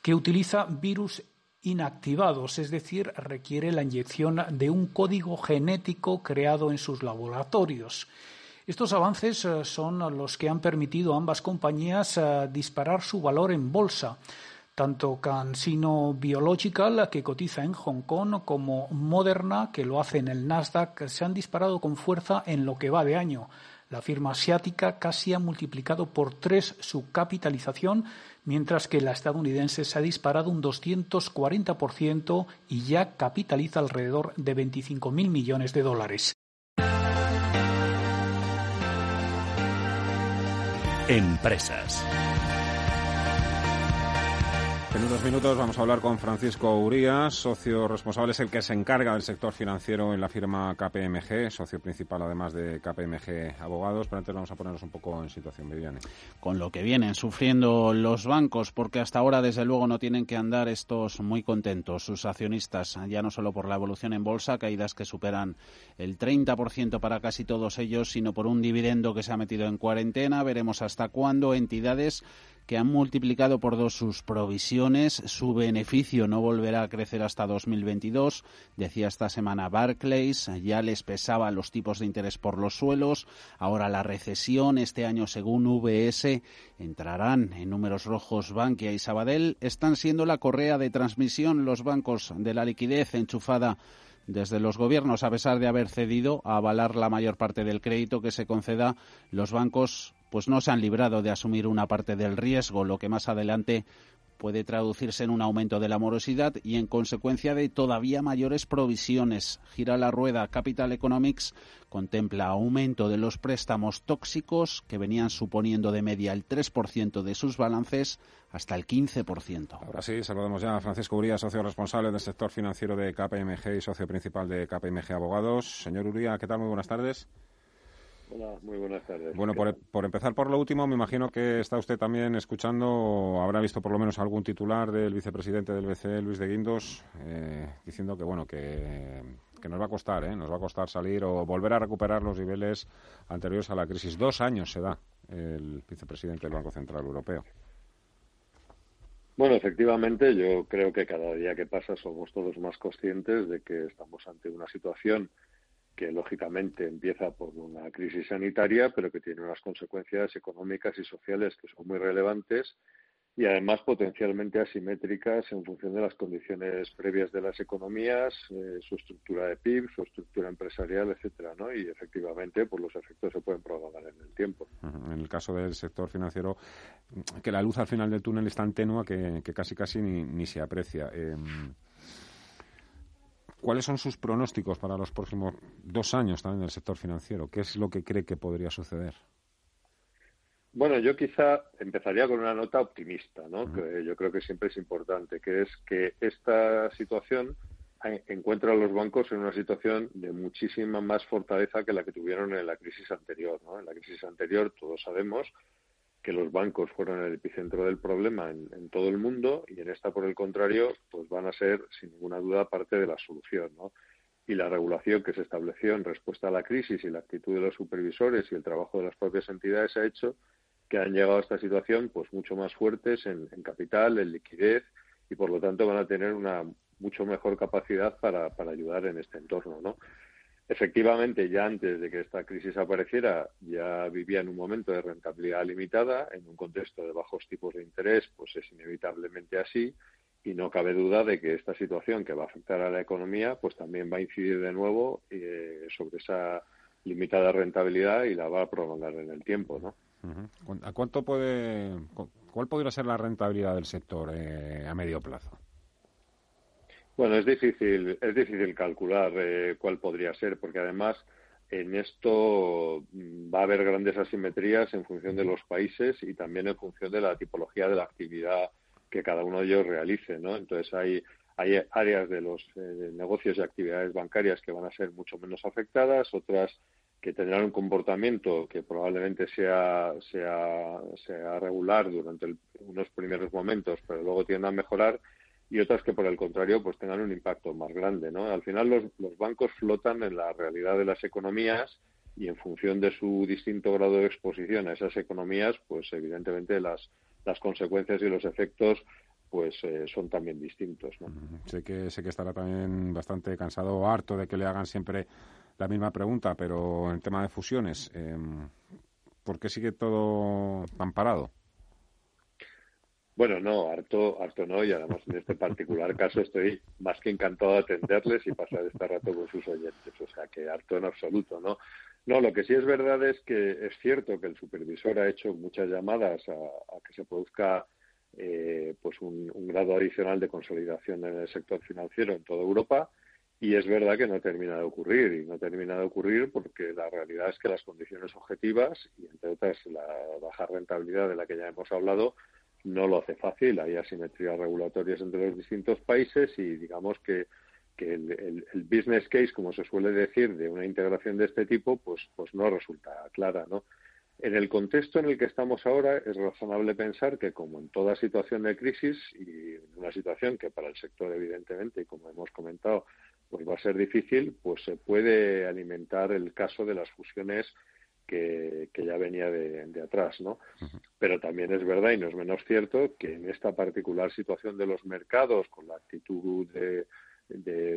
que utiliza virus inactivados, es decir, requiere la inyección de un código genético creado en sus laboratorios. Estos avances eh, son los que han permitido a ambas compañías eh, disparar su valor en bolsa. Tanto CanSino Biological, que cotiza en Hong Kong, como Moderna, que lo hace en el Nasdaq, se han disparado con fuerza en lo que va de año. La firma asiática casi ha multiplicado por tres su capitalización mientras que la estadounidense se ha disparado un 240% y ya capitaliza alrededor de 25.000 millones de dólares. Empresas. En unos minutos vamos a hablar con Francisco Urías, socio responsable, es el que se encarga del sector financiero en la firma KPMG, socio principal además de KPMG Abogados. Pero antes vamos a ponernos un poco en situación, Viviane. Con lo que vienen sufriendo los bancos, porque hasta ahora desde luego no tienen que andar estos muy contentos, sus accionistas, ya no solo por la evolución en bolsa, caídas que superan el 30% para casi todos ellos, sino por un dividendo que se ha metido en cuarentena. Veremos hasta cuándo entidades que han multiplicado por dos sus provisiones. Su beneficio no volverá a crecer hasta 2022. Decía esta semana Barclays, ya les pesaban los tipos de interés por los suelos. Ahora la recesión, este año según VS, entrarán en números rojos Bankia y Sabadell. Están siendo la correa de transmisión los bancos de la liquidez enchufada desde los gobiernos, a pesar de haber cedido a avalar la mayor parte del crédito que se conceda, los bancos pues no se han librado de asumir una parte del riesgo, lo que más adelante puede traducirse en un aumento de la morosidad y en consecuencia de todavía mayores provisiones. Gira la rueda. Capital Economics contempla aumento de los préstamos tóxicos que venían suponiendo de media el 3% de sus balances hasta el 15%. Ahora sí, saludamos ya a Francisco Uría, socio responsable del sector financiero de KPMG y socio principal de KPMG Abogados. Señor Uría, ¿qué tal? Muy buenas tardes. Hola, muy buenas tardes. Bueno, por, empezar por lo último, me imagino que está usted también escuchando, o habrá visto por lo menos algún titular del vicepresidente del BCE, Luis de Guindos, eh, diciendo que bueno que, nos va a costar, ¿eh? nos va a costar salir o volver a recuperar los niveles anteriores a la crisis. Dos años se da el vicepresidente del Banco Central Europeo. Bueno, efectivamente, yo creo que cada día que pasa somos todos más conscientes de que estamos ante una situación que lógicamente empieza por una crisis sanitaria, pero que tiene unas consecuencias económicas y sociales que son muy relevantes y además potencialmente asimétricas en función de las condiciones previas de las economías, eh, su estructura de PIB, su estructura empresarial, etcétera, ¿no? Y efectivamente, pues los efectos se pueden prolongar en el tiempo. En el caso del sector financiero, que la luz al final del túnel es tan tenua que, casi casi ni, se aprecia. Em, ¿Cuáles son sus pronósticos para los próximos dos años también del sector financiero? ¿Qué es lo que cree que podría suceder? Bueno, yo quizá empezaría con una nota optimista, ¿no? Que yo creo que siempre es importante, que es que esta situación encuentra a los bancos en una situación de muchísima más fortaleza que la que tuvieron en la crisis anterior, ¿no? En la crisis anterior todos sabemos que los bancos fueron el epicentro del problema en, todo el mundo y en esta, por el contrario, pues van a ser, sin ninguna duda, parte de la solución, ¿no? Y la regulación que se estableció en respuesta a la crisis y la actitud de los supervisores y el trabajo de las propias entidades ha hecho que han llegado a esta situación pues mucho más fuertes en, en capital, en liquidez y por lo tanto van a tener una mucho mejor capacidad para, para ayudar en este entorno, ¿no? Efectivamente, ya antes de que esta crisis apareciera, ya vivía en un momento de rentabilidad limitada, en un contexto de bajos tipos de interés, pues es inevitablemente así, y no cabe duda de que esta situación que va a afectar a la economía, pues también va a incidir de nuevo eh, sobre esa limitada rentabilidad y la va a prolongar en el tiempo, ¿no? ¿A cuánto puede, cuál podría ser la rentabilidad del sector eh, a medio plazo? Bueno, es difícil, es difícil calcular eh, cuál podría ser, porque además en esto mm, va a haber grandes asimetrías en función de los países y también en función de la tipología de la actividad que cada uno de ellos realice, ¿no? Entonces hay hay áreas de los eh, negocios y actividades bancarias que van a ser mucho menos afectadas, otras que tendrán un comportamiento que probablemente sea, sea, sea regular durante unos primeros momentos, pero luego tiendan a mejorar y otras que por el contrario pues tengan un impacto más grande no al final los, los bancos flotan en la realidad de las economías y en función de su distinto grado de exposición a esas economías pues evidentemente las las consecuencias y los efectos pues eh, son también distintos sé que sé que estará también bastante cansado o harto de que le hagan siempre la misma pregunta pero en tema de fusiones eh, ¿por qué sigue todo tan parado? Bueno, no, harto, harto no, y además en este particular caso estoy más que encantado de atenderles y pasar este rato con sus oyentes, o sea que harto en absoluto, ¿no? No, lo que sí es verdad es que es cierto que el supervisor ha hecho muchas llamadas a, que se produzca eh, pues un, grado adicional de consolidación en el sector financiero en toda Europa y es verdad que no termina de ocurrir y no termina de ocurrir porque la realidad es que las condiciones objetivas y entre otras la baja rentabilidad de la que ya hemos hablado no lo hace fácil, hay asimetrías regulatorias entre los distintos países y digamos que, que el, el, business case, como se suele decir, de una integración de este tipo, pues, pues no resulta clara, ¿no? En el contexto en el que estamos ahora, es razonable pensar que, como en toda situación de crisis y una situación que para el sector, evidentemente, y como hemos comentado, pues va a ser difícil, pues se puede alimentar el caso de las fusiones que, ya venía de, atrás, ¿no? Pero también es verdad y no es menos cierto que en esta particular situación de los mercados, con la actitud de,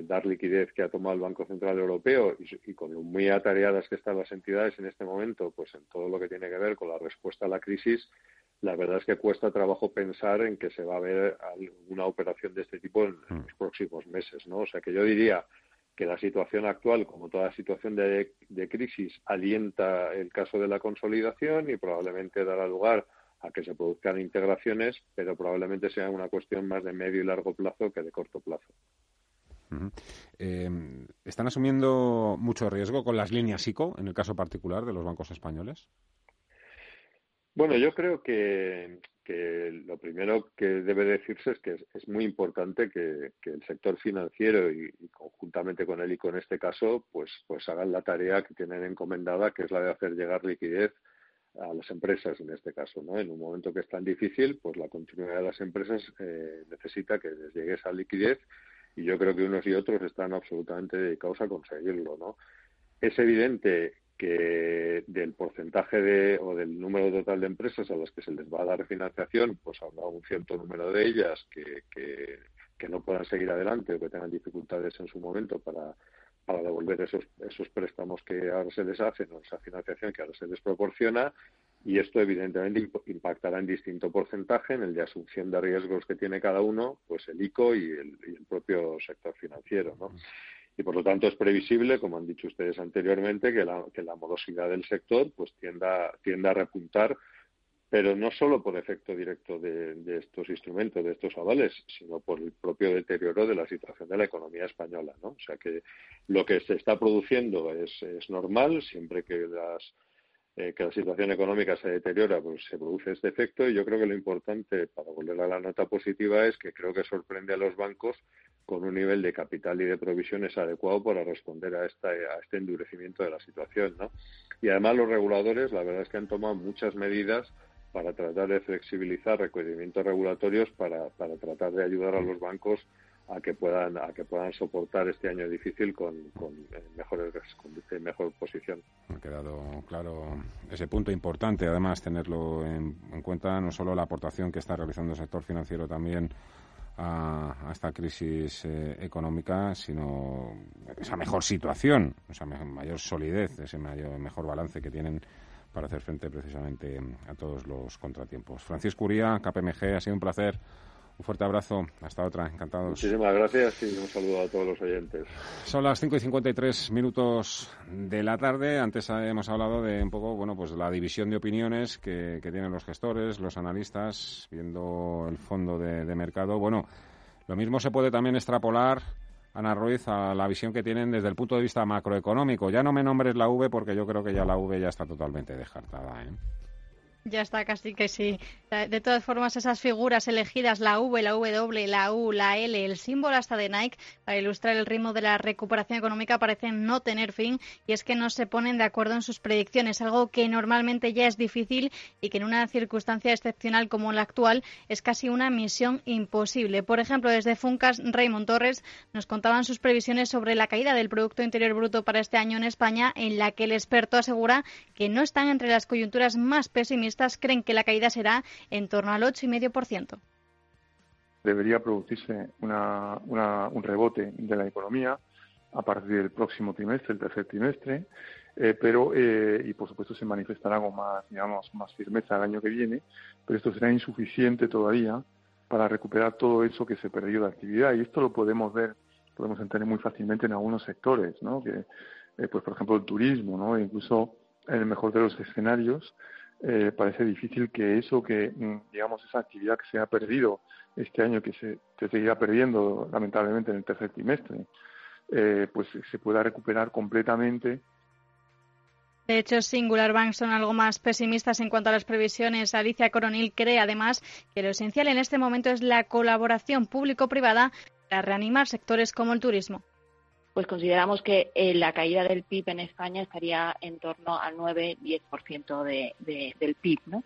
dar liquidez que ha tomado el Banco Central Europeo y, con lo muy atareadas que están las entidades en este momento, pues en todo lo que tiene que ver con la respuesta a la crisis, la verdad es que cuesta trabajo pensar en que se va a ver alguna operación de este tipo en, en los próximos meses, ¿no? O sea que yo diría que la situación actual, como toda situación de, crisis, alienta el caso de la consolidación y probablemente dará lugar a que se produzcan integraciones, pero probablemente sea una cuestión más de medio y largo plazo que de corto plazo. Eh, ¿Están asumiendo mucho riesgo con las líneas ICO, en el caso particular de los bancos españoles? Bueno, yo creo que, lo primero que debe decirse es que es, muy importante que, el sector financiero y, conjuntamente con él y con este caso, pues, pues hagan la tarea que tienen encomendada, que es la de hacer llegar liquidez a las empresas en este caso, ¿no? En un momento que es tan difícil, pues la continuidad de las empresas eh, necesita que les llegue esa liquidez y yo creo que unos y otros están absolutamente dedicados a conseguirlo, ¿no? Es evidente que del porcentaje de, o del número total de empresas a las que se les va a dar financiación, pues habrá un cierto número de ellas que, que, no puedan seguir adelante o que tengan dificultades en su momento para, para devolver esos, esos préstamos que ahora se les hacen o esa financiación que ahora se les proporciona y esto evidentemente impactará en distinto porcentaje en el de asunción de riesgos que tiene cada uno, pues el ICO y el, y el propio sector financiero, ¿no? Y por lo tanto es previsible, como han dicho ustedes anteriormente, que la, que la morosidad del sector pues tienda, tienda a repuntar pero no solo por efecto directo de, estos instrumentos, de estos avales, sino por el propio deterioro de la situación de la economía española. ¿no? O sea que lo que se está produciendo es, es normal, siempre que las eh, que la situación económica se deteriora, pues se produce este efecto y yo creo que lo importante para volver a la nota positiva es que creo que sorprende a los bancos con un nivel de capital y de provisiones adecuado para responder a, esta, a este endurecimiento de la situación. ¿no? Y además los reguladores, la verdad es que han tomado muchas medidas para tratar de flexibilizar requerimientos regulatorios para, para tratar de ayudar a los bancos a que puedan a que puedan soportar este año difícil con, con mejores con mejor posición. Ha quedado claro ese punto importante, además tenerlo en, cuenta no solo la aportación que está realizando el sector financiero también a, esta crisis eh, económica, sino esa mejor situación, esa mayor solidez, ese mayor, mejor balance que tienen para hacer frente precisamente a todos los contratiempos. Francisco Uría, KPMG, ha sido un placer un fuerte abrazo. Hasta otra. Encantados. Muchísimas gracias y un saludo a todos los oyentes. Son las 5 y 53 minutos de la tarde. Antes hemos hablado de un poco, bueno, pues la división de opiniones que, tienen los gestores, los analistas, viendo el fondo de, mercado. Bueno, lo mismo se puede también extrapolar Ana Ruiz, a la visión que tienen desde el punto de vista macroeconómico. Ya no me nombres la V porque yo creo que ya la V ya está totalmente descartada. ¿eh? Ya está, casi que sí. De todas formas, esas figuras elegidas, la V, la W, la U, la L, el símbolo hasta de Nike, para ilustrar el ritmo de la recuperación económica, parecen no tener fin y es que no se ponen de acuerdo en sus predicciones, algo que normalmente ya es difícil y que en una circunstancia excepcional como la actual es casi una misión imposible. Por ejemplo, desde Funcas, Raymond Torres nos contaban sus previsiones sobre la caída del Producto Interior Bruto para este año en España, en la que el experto asegura que no están entre las coyunturas más pesimistas creen que la caída será en torno al 8,5%. Debería producirse un rebote de la economía a partir del próximo trimestre, el tercer trimestre, eh, pero eh, y por supuesto se manifestará con más, digamos, más firmeza el año que viene, pero esto será insuficiente todavía para recuperar todo eso que se perdió de actividad y esto lo podemos ver, podemos entender muy fácilmente en algunos sectores, ¿no? Que, eh, pues por ejemplo el turismo, ¿no? E incluso en el mejor de los escenarios, eh, parece difícil que eso, que mm, digamos esa actividad que se ha perdido este año, que se, seguirá perdiendo lamentablemente en el tercer trimestre, eh, pues se pueda recuperar completamente. De hecho, Singular Bank son algo más pesimistas en cuanto a las previsiones. Alicia Coronil cree además que lo esencial en este momento es la colaboración público-privada para reanimar sectores como el turismo pues consideramos que eh, la caída del PIB en España estaría en torno al 9-10% de, del PIB. ¿no?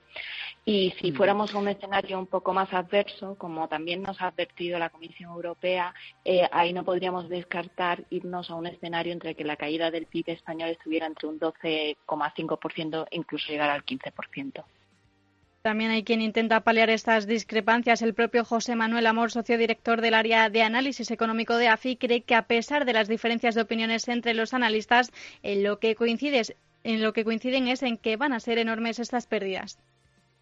Y si fuéramos a un escenario un poco más adverso, como también nos ha advertido la Comisión Europea, eh, ahí no podríamos descartar irnos a un escenario entre que la caída del PIB español estuviera entre un 12,5% e incluso llegar al 15%. También hay quien intenta paliar estas discrepancias. El propio José Manuel Amor, socio director del área de análisis económico de AFI, cree que a pesar de las diferencias de opiniones entre los analistas, en lo que, en lo que coinciden es en que van a ser enormes estas pérdidas.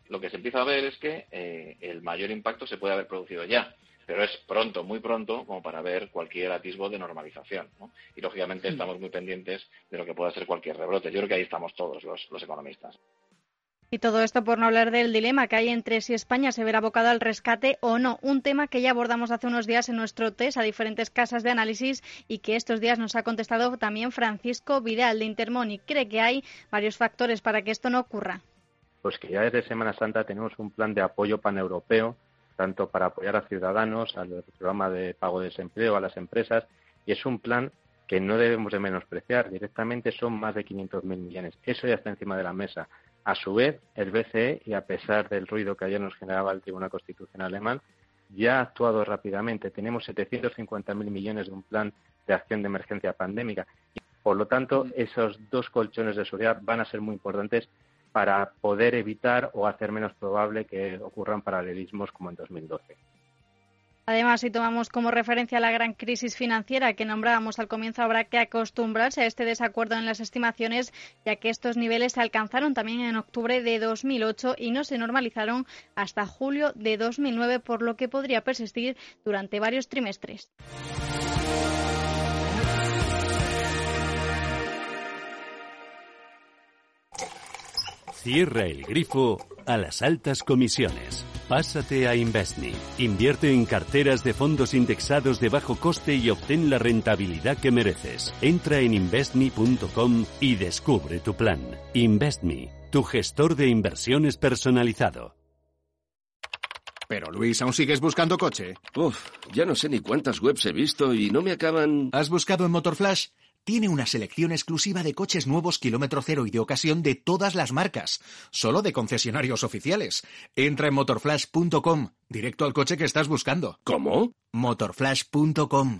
Lo que se empieza a ver es que eh, el mayor impacto se puede haber producido ya pero es pronto, muy pronto, como para ver cualquier atisbo de normalización. Y lógicamente estamos muy pendientes de lo que pueda ser cualquier rebrote. Yo creo que ahí estamos todos los economistas. Y todo esto por no hablar del dilema que hay entre si España se verá abocada al rescate o no, un tema que ya abordamos hace unos días en nuestro test a diferentes casas de análisis y que estos días nos ha contestado también Francisco Vidal de Intermoni. Cree que hay varios factores para que esto no ocurra. Pues que ya desde Semana Santa tenemos un plan de apoyo paneuropeo, tanto para apoyar a ciudadanos, al programa de pago de desempleo, a las empresas, y es un plan que no debemos de menospreciar. Directamente son más de 500.000 millones. Eso ya está encima de la mesa. A su vez, el BCE, y a pesar del ruido que ayer nos generaba el Tribunal Constitucional alemán, ya ha actuado rápidamente. Tenemos 750.000 millones de un plan de acción de emergencia pandémica. Por lo tanto, esos dos colchones de seguridad van a ser muy importantes para poder evitar o hacer menos probable que ocurran paralelismos como en 2012. Además, si tomamos como referencia la gran crisis financiera que nombrábamos al comienzo, habrá que acostumbrarse a este desacuerdo en las estimaciones, ya que estos niveles se alcanzaron también en octubre de 2008 y no se normalizaron hasta julio de 2009, por lo que podría persistir durante varios trimestres. Cierra el grifo a las altas comisiones. Pásate a Investme. Invierte en carteras de fondos indexados de bajo coste y obtén la rentabilidad que mereces. Entra en investme.com y descubre tu plan. Investme, tu gestor de inversiones personalizado. Pero Luis, ¿aún sigues buscando coche? Uf, ya no sé ni cuántas webs he visto y no me acaban... ¿Has buscado en Motorflash? Tiene una selección exclusiva de coches nuevos kilómetro cero y de ocasión de todas las marcas, solo de concesionarios oficiales. Entra en motorflash.com, directo al coche que estás buscando. ¿Cómo? motorflash.com.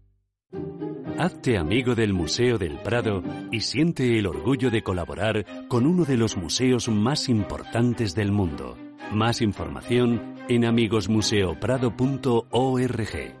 Hazte amigo del Museo del Prado y siente el orgullo de colaborar con uno de los museos más importantes del mundo. Más información en amigosmuseoprado.org.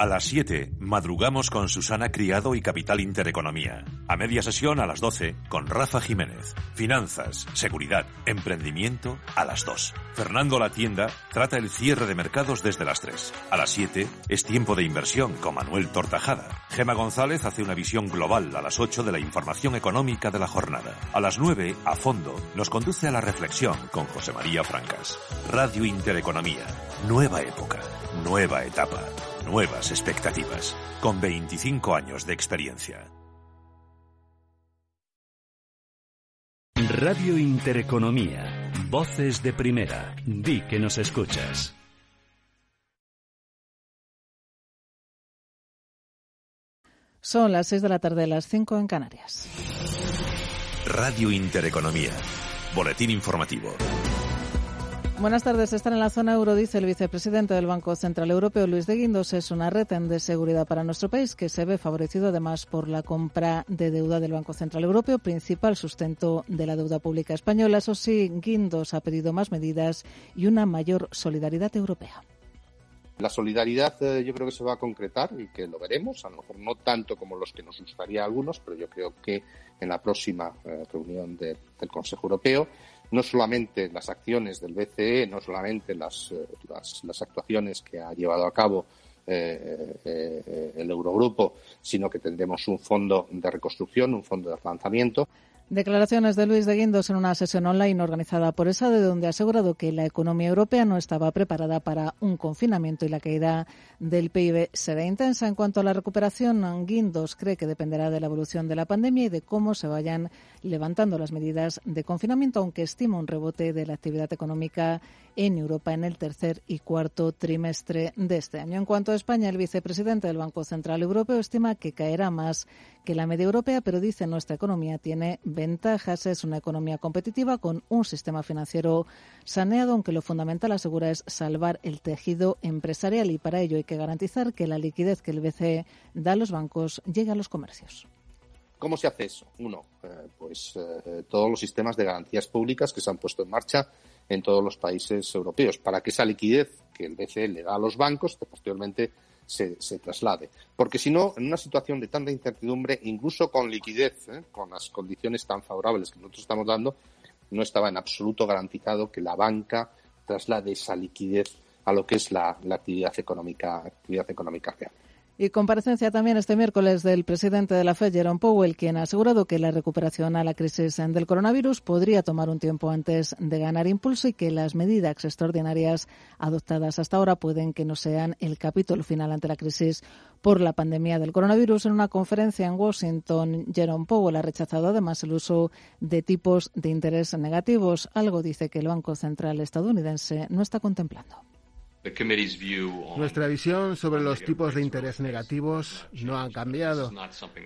A las 7, madrugamos con Susana Criado y Capital Intereconomía. A media sesión a las 12, con Rafa Jiménez. Finanzas, seguridad, emprendimiento a las 2. Fernando La Tienda trata el cierre de mercados desde las 3. A las 7, es tiempo de inversión con Manuel Tortajada. Gema González hace una visión global a las 8 de la información económica de la jornada. A las 9, a fondo, nos conduce a la reflexión con José María Francas. Radio Intereconomía. Nueva época. Nueva etapa. Nuevas expectativas. Con 25 años de experiencia. Radio Intereconomía. Voces de primera. Di que nos escuchas. Son las 6 de la tarde, las 5 en Canarias. Radio Intereconomía. Boletín informativo. Buenas tardes. Estar en la zona euro, dice el vicepresidente del Banco Central Europeo, Luis de Guindos, es una red de seguridad para nuestro país que se ve favorecido además por la compra de deuda del Banco Central Europeo, principal sustento de la deuda pública española. Eso sí, Guindos ha pedido más medidas y una mayor solidaridad europea. La solidaridad eh, yo creo que se va a concretar y que lo veremos, a lo mejor no tanto como los que nos gustaría a algunos, pero yo creo que en la próxima eh, reunión de, del Consejo Europeo no solamente las acciones del BCE, no solamente las, eh, las, las actuaciones que ha llevado a cabo eh, eh, el Eurogrupo, sino que tendremos un fondo de reconstrucción, un fondo de relanzamiento. Declaraciones de Luis de Guindos en una sesión online organizada por ESA, de donde ha asegurado que la economía europea no estaba preparada para un confinamiento y la caída del PIB será intensa. En cuanto a la recuperación, Guindos cree que dependerá de la evolución de la pandemia y de cómo se vayan levantando las medidas de confinamiento, aunque estima un rebote de la actividad económica en Europa en el tercer y cuarto trimestre de este año. En cuanto a España, el vicepresidente del Banco Central Europeo estima que caerá más que la media europea, pero dice nuestra economía tiene ventajas. Es una economía competitiva con un sistema financiero saneado, aunque lo fundamental, asegura, es salvar el tejido empresarial y para ello hay que garantizar que la liquidez que el BCE da a los bancos llegue a los comercios. ¿Cómo se hace eso? Uno, eh, pues eh, todos los sistemas de garantías públicas que se han puesto en marcha en todos los países europeos para que esa liquidez que el BCE le da a los bancos posteriormente se, se, traslade. Porque si no, en una situación de tanta incertidumbre, incluso con liquidez, ¿eh? con las condiciones tan favorables que nosotros estamos dando, no estaba en absoluto garantizado que la banca traslade esa liquidez a lo que es la, la actividad económica, actividad económica real. Y comparecencia también este miércoles del presidente de la Fed, Jerome Powell, quien ha asegurado que la recuperación a la crisis del coronavirus podría tomar un tiempo antes de ganar impulso y que las medidas extraordinarias adoptadas hasta ahora pueden que no sean el capítulo final ante la crisis por la pandemia del coronavirus. En una conferencia en Washington, Jerome Powell ha rechazado además el uso de tipos de interés negativos, algo dice que el Banco Central estadounidense no está contemplando. Nuestra visión sobre los tipos de interés negativos no han cambiado.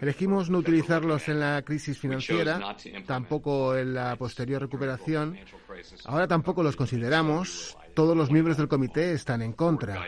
Elegimos no utilizarlos en la crisis financiera, tampoco en la posterior recuperación. Ahora tampoco los consideramos. Todos los miembros del comité están en contra.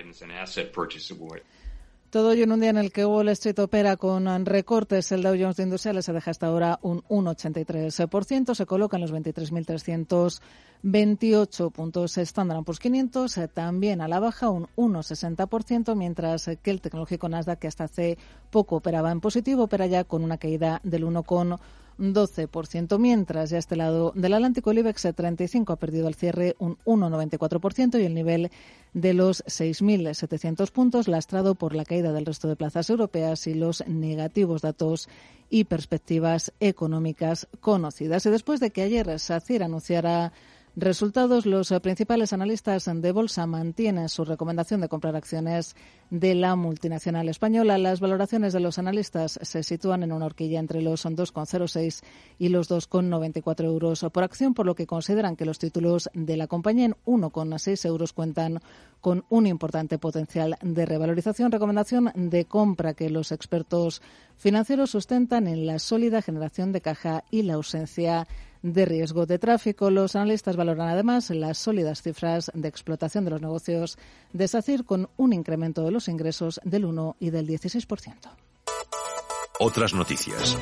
Todo ello en un día en el que Wall Street opera con recortes. El Dow Jones de Industriales se deja hasta ahora un 1,83%. Se coloca en los 23.328 puntos. Standard Poor's 500 eh, también a la baja un 1,60%, mientras que el tecnológico Nasdaq, que hasta hace poco operaba en positivo, opera ya con una caída del 1,1%. 12%, mientras ya este lado del Atlántico el IBEX 35 ha perdido al cierre un 1,94% y el nivel de los 6.700 puntos, lastrado por la caída del resto de plazas europeas y los negativos datos y perspectivas económicas conocidas. Y después de que ayer SACIR anunciara resultados, los principales analistas de bolsa mantienen su recomendación de comprar acciones de la multinacional española. Las valoraciones de los analistas se sitúan en una horquilla entre los 2,06 y los 2,94 euros por acción, por lo que consideran que los títulos de la compañía en 1,6 euros cuentan con un importante potencial de revalorización. Recomendación de compra que los expertos financieros sustentan en la sólida generación de caja y la ausencia de riesgo de tráfico. Los analistas valoran además las sólidas cifras de explotación de los negocios de SACIR con un incremento de los ingresos del 1 y del 16%. Otras noticias.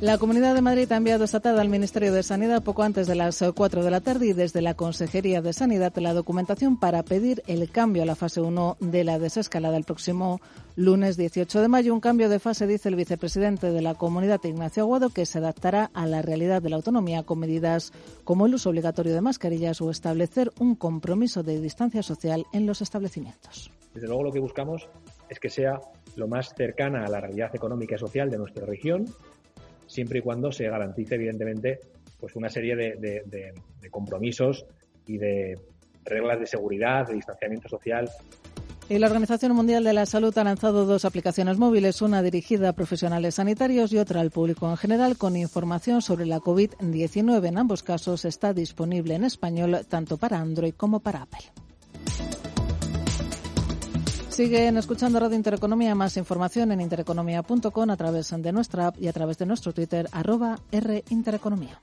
La Comunidad de Madrid ha enviado esta tarde al Ministerio de Sanidad poco antes de las 4 de la tarde y desde la Consejería de Sanidad la documentación para pedir el cambio a la fase 1 de la desescalada el próximo lunes 18 de mayo. Un cambio de fase, dice el vicepresidente de la Comunidad, Ignacio Aguado, que se adaptará a la realidad de la autonomía con medidas como el uso obligatorio de mascarillas o establecer un compromiso de distancia social en los establecimientos. Desde luego lo que buscamos es que sea lo más cercana a la realidad económica y social de nuestra región siempre y cuando se garantice, evidentemente, pues una serie de, compromisos y de reglas de seguridad, de distanciamiento social y la Organización Mundial de la Salud ha lanzado dos aplicaciones móviles, una dirigida a profesionales sanitarios y otra al público en general, con información sobre la COVID-19. En ambos casos está disponible en español tanto para Android como para Apple. Siguen escuchando Radio Intereconomía. Más información en intereconomía.com a través de nuestra app y a través de nuestro Twitter, arroba R Intereconomía.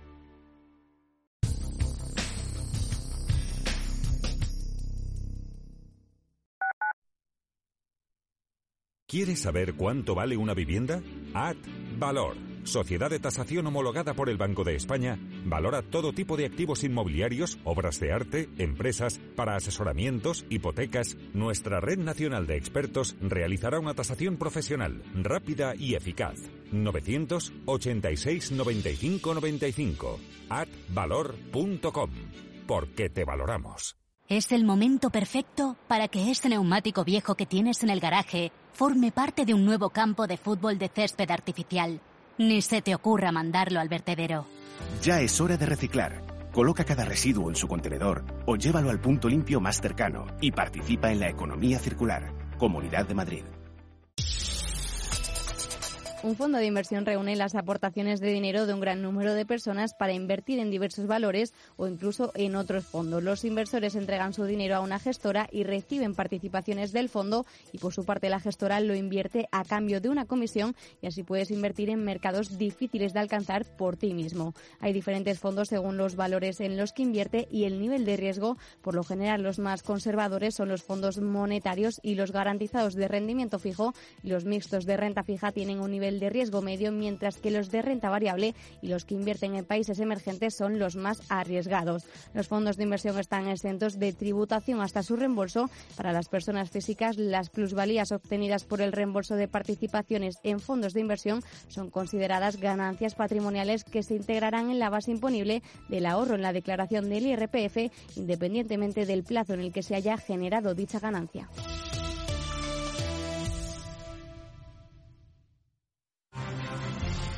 ¿Quieres saber cuánto vale una vivienda? Ad Valor, sociedad de tasación homologada por el Banco de España, valora todo tipo de activos inmobiliarios, obras de arte, empresas, para asesoramientos, hipotecas. Nuestra red nacional de expertos realizará una tasación profesional, rápida y eficaz. 986 95 95 advalor.com. Porque te valoramos. Es el momento perfecto para que este neumático viejo que tienes en el garaje forme parte de un nuevo campo de fútbol de césped artificial. Ni se te ocurra mandarlo al vertedero. Ya es hora de reciclar. Coloca cada residuo en su contenedor o llévalo al punto limpio más cercano y participa en la economía circular. Comunidad de Madrid. Un fondo de inversión reúne las aportaciones de dinero de un gran número de personas para invertir en diversos valores o incluso en otros fondos. Los inversores entregan su dinero a una gestora y reciben participaciones del fondo y por su parte la gestora lo invierte a cambio de una comisión y así puedes invertir en mercados difíciles de alcanzar por ti mismo. Hay diferentes fondos según los valores en los que invierte y el nivel de riesgo. Por lo general los más conservadores son los fondos monetarios y los garantizados de rendimiento fijo los mixtos de renta fija tienen un nivel de riesgo medio, mientras que los de renta variable y los que invierten en países emergentes son los más arriesgados. Los fondos de inversión están exentos de tributación hasta su reembolso. Para las personas físicas, las plusvalías obtenidas por el reembolso de participaciones en fondos de inversión son consideradas ganancias patrimoniales que se integrarán en la base imponible del ahorro en la declaración del IRPF, independientemente del plazo en el que se haya generado dicha ganancia.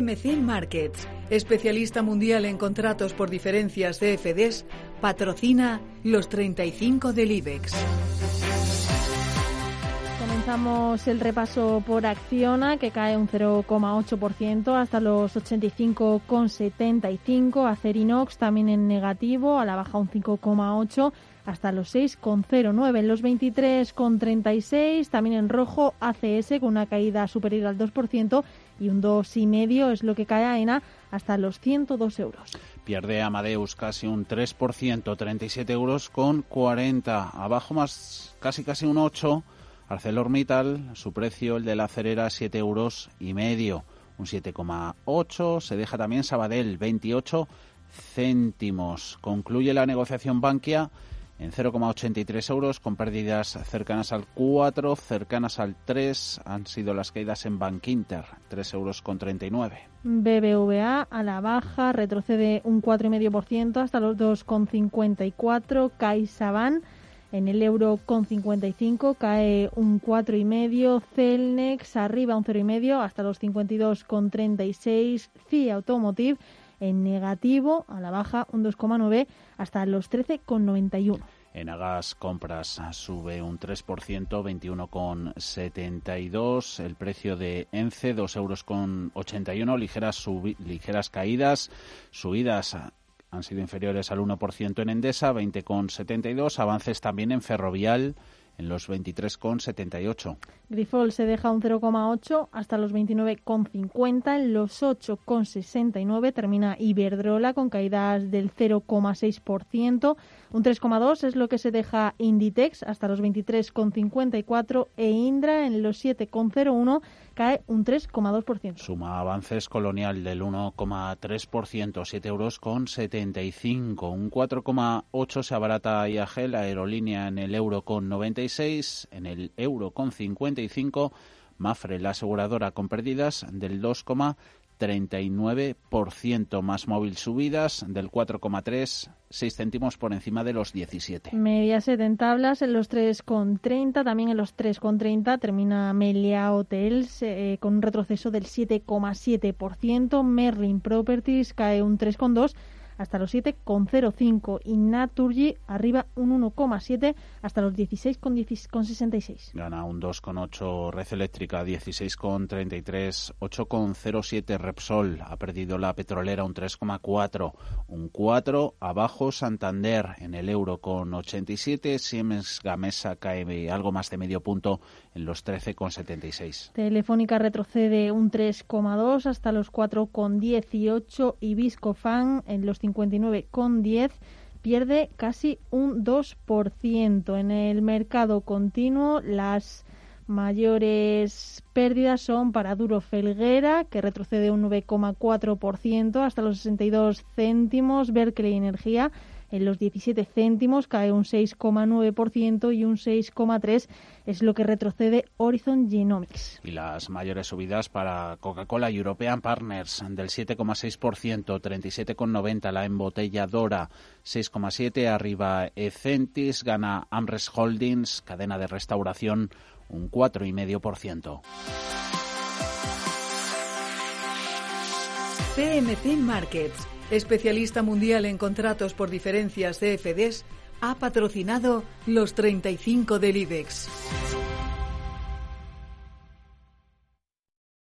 CMC Markets, especialista mundial en contratos por diferencias CFDs, patrocina los 35 del IBEX. Comenzamos el repaso por Acciona, que cae un 0,8% hasta los 85,75. Acerinox también en negativo, a la baja un 5,8% hasta los 6,09. En los 23,36 también en rojo ACS con una caída superior al 2% y un 2,5 es lo que cae a ENA hasta los 102 euros. Pierde Amadeus casi un 3%, 37 euros con 40. Abajo más casi casi un 8. ArcelorMittal, su precio, el de la acerera, 7 euros y medio, un 7,8. Se deja también Sabadell, 28 céntimos. Concluye la negociación Bankia en 0,83 euros, con pérdidas cercanas al 4, cercanas al 3. Han sido las caídas en Bank Inter, 3 euros con 39. BBVA a la baja, retrocede un 4,5% hasta los 2,54. CaixaBank en el euro con 55 cae un 4,5. Celnex arriba un 0,5 hasta los 52,36. CIA Automotive en negativo, a la baja un 2,9 hasta los 13,91. En Agas Compras sube un 3%, 21,72. El precio de ENCE, 2 euros con 81. Ligeras, ligeras caídas, subidas han sido inferiores al 1% en Endesa, 20,72. Avances también en Ferrovial, en los 23,78. Grifol se deja un 0,8 hasta los 29,50. En los 8,69 termina Iberdrola con caídas del 0,6%. Un 3,2 es lo que se deja Inditex hasta los 23,54 e Indra en los 7,01 cae un 3,2%. Suma avances colonial del 1,3%, 7 euros con 75. Un 4,8 se abarata IAG, la aerolínea en el euro con 96, en el euro con 55. Mafre, la aseguradora con pérdidas del 2,3%. 39%, más móvil subidas del 4,3, 6 céntimos por encima de los 17. Mediaset en tablas en los 3,30, también en los 3,30 termina Melia Hotels eh, con un retroceso del 7,7%, Merlin Properties cae un 3,2% hasta los 7,05 y Naturgy arriba un 1,7 hasta los 16,66. Gana un 2,8 Red Eléctrica, 16,33, 8,07 Repsol. Ha perdido la petrolera un 3,4, un 4 abajo Santander en el euro con 87. Siemens Gamesa cae algo más de medio punto en los 13,76. Telefónica retrocede un 3,2 hasta los 4,18 y Viscofan en los 59,10 pierde casi un 2%. En el mercado continuo las mayores pérdidas son para Duro Felguera, que retrocede un 9,4% hasta los 62 céntimos, Berkeley Energía en los 17 céntimos, cae un 6,9% y un 6,3% es lo que retrocede Horizon Genomics. Y las mayores subidas para Coca-Cola European Partners del 7,6%, 37,90% la embotelladora, 6,7% arriba Ecentis, gana Amres Holdings, cadena de restauración, un 4,5%. CMC Markets especialista mundial en contratos por diferencias CFDs, ha patrocinado los 35 del IBEX.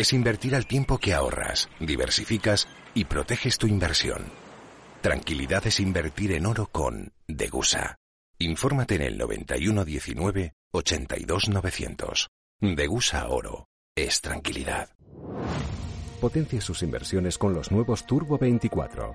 es invertir al tiempo que ahorras, diversificas y proteges tu inversión. Tranquilidad es invertir en oro con Degusa. Infórmate en el 9119 82900. Degusa Oro. Es tranquilidad. Potencie sus inversiones con los nuevos Turbo 24.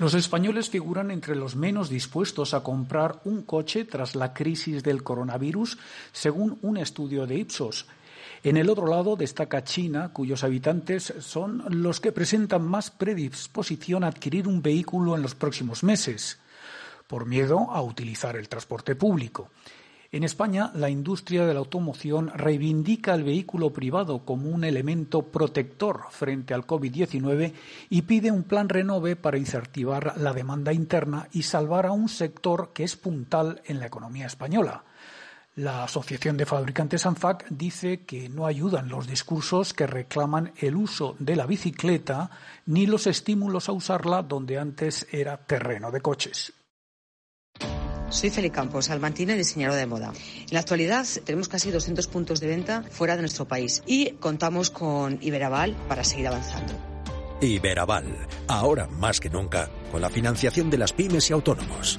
Los españoles figuran entre los menos dispuestos a comprar un coche tras la crisis del coronavirus, según un estudio de Ipsos. En el otro lado destaca China, cuyos habitantes son los que presentan más predisposición a adquirir un vehículo en los próximos meses, por miedo a utilizar el transporte público. En España, la industria de la automoción reivindica el vehículo privado como un elemento protector frente al COVID-19 y pide un plan renove para incentivar la demanda interna y salvar a un sector que es puntal en la economía española. La Asociación de Fabricantes ANFAC dice que no ayudan los discursos que reclaman el uso de la bicicleta ni los estímulos a usarla donde antes era terreno de coches. Soy Feli Campos, almantina y diseñadora de moda. En la actualidad tenemos casi 200 puntos de venta fuera de nuestro país y contamos con Iberaval para seguir avanzando. Iberaval, ahora más que nunca, con la financiación de las pymes y autónomos.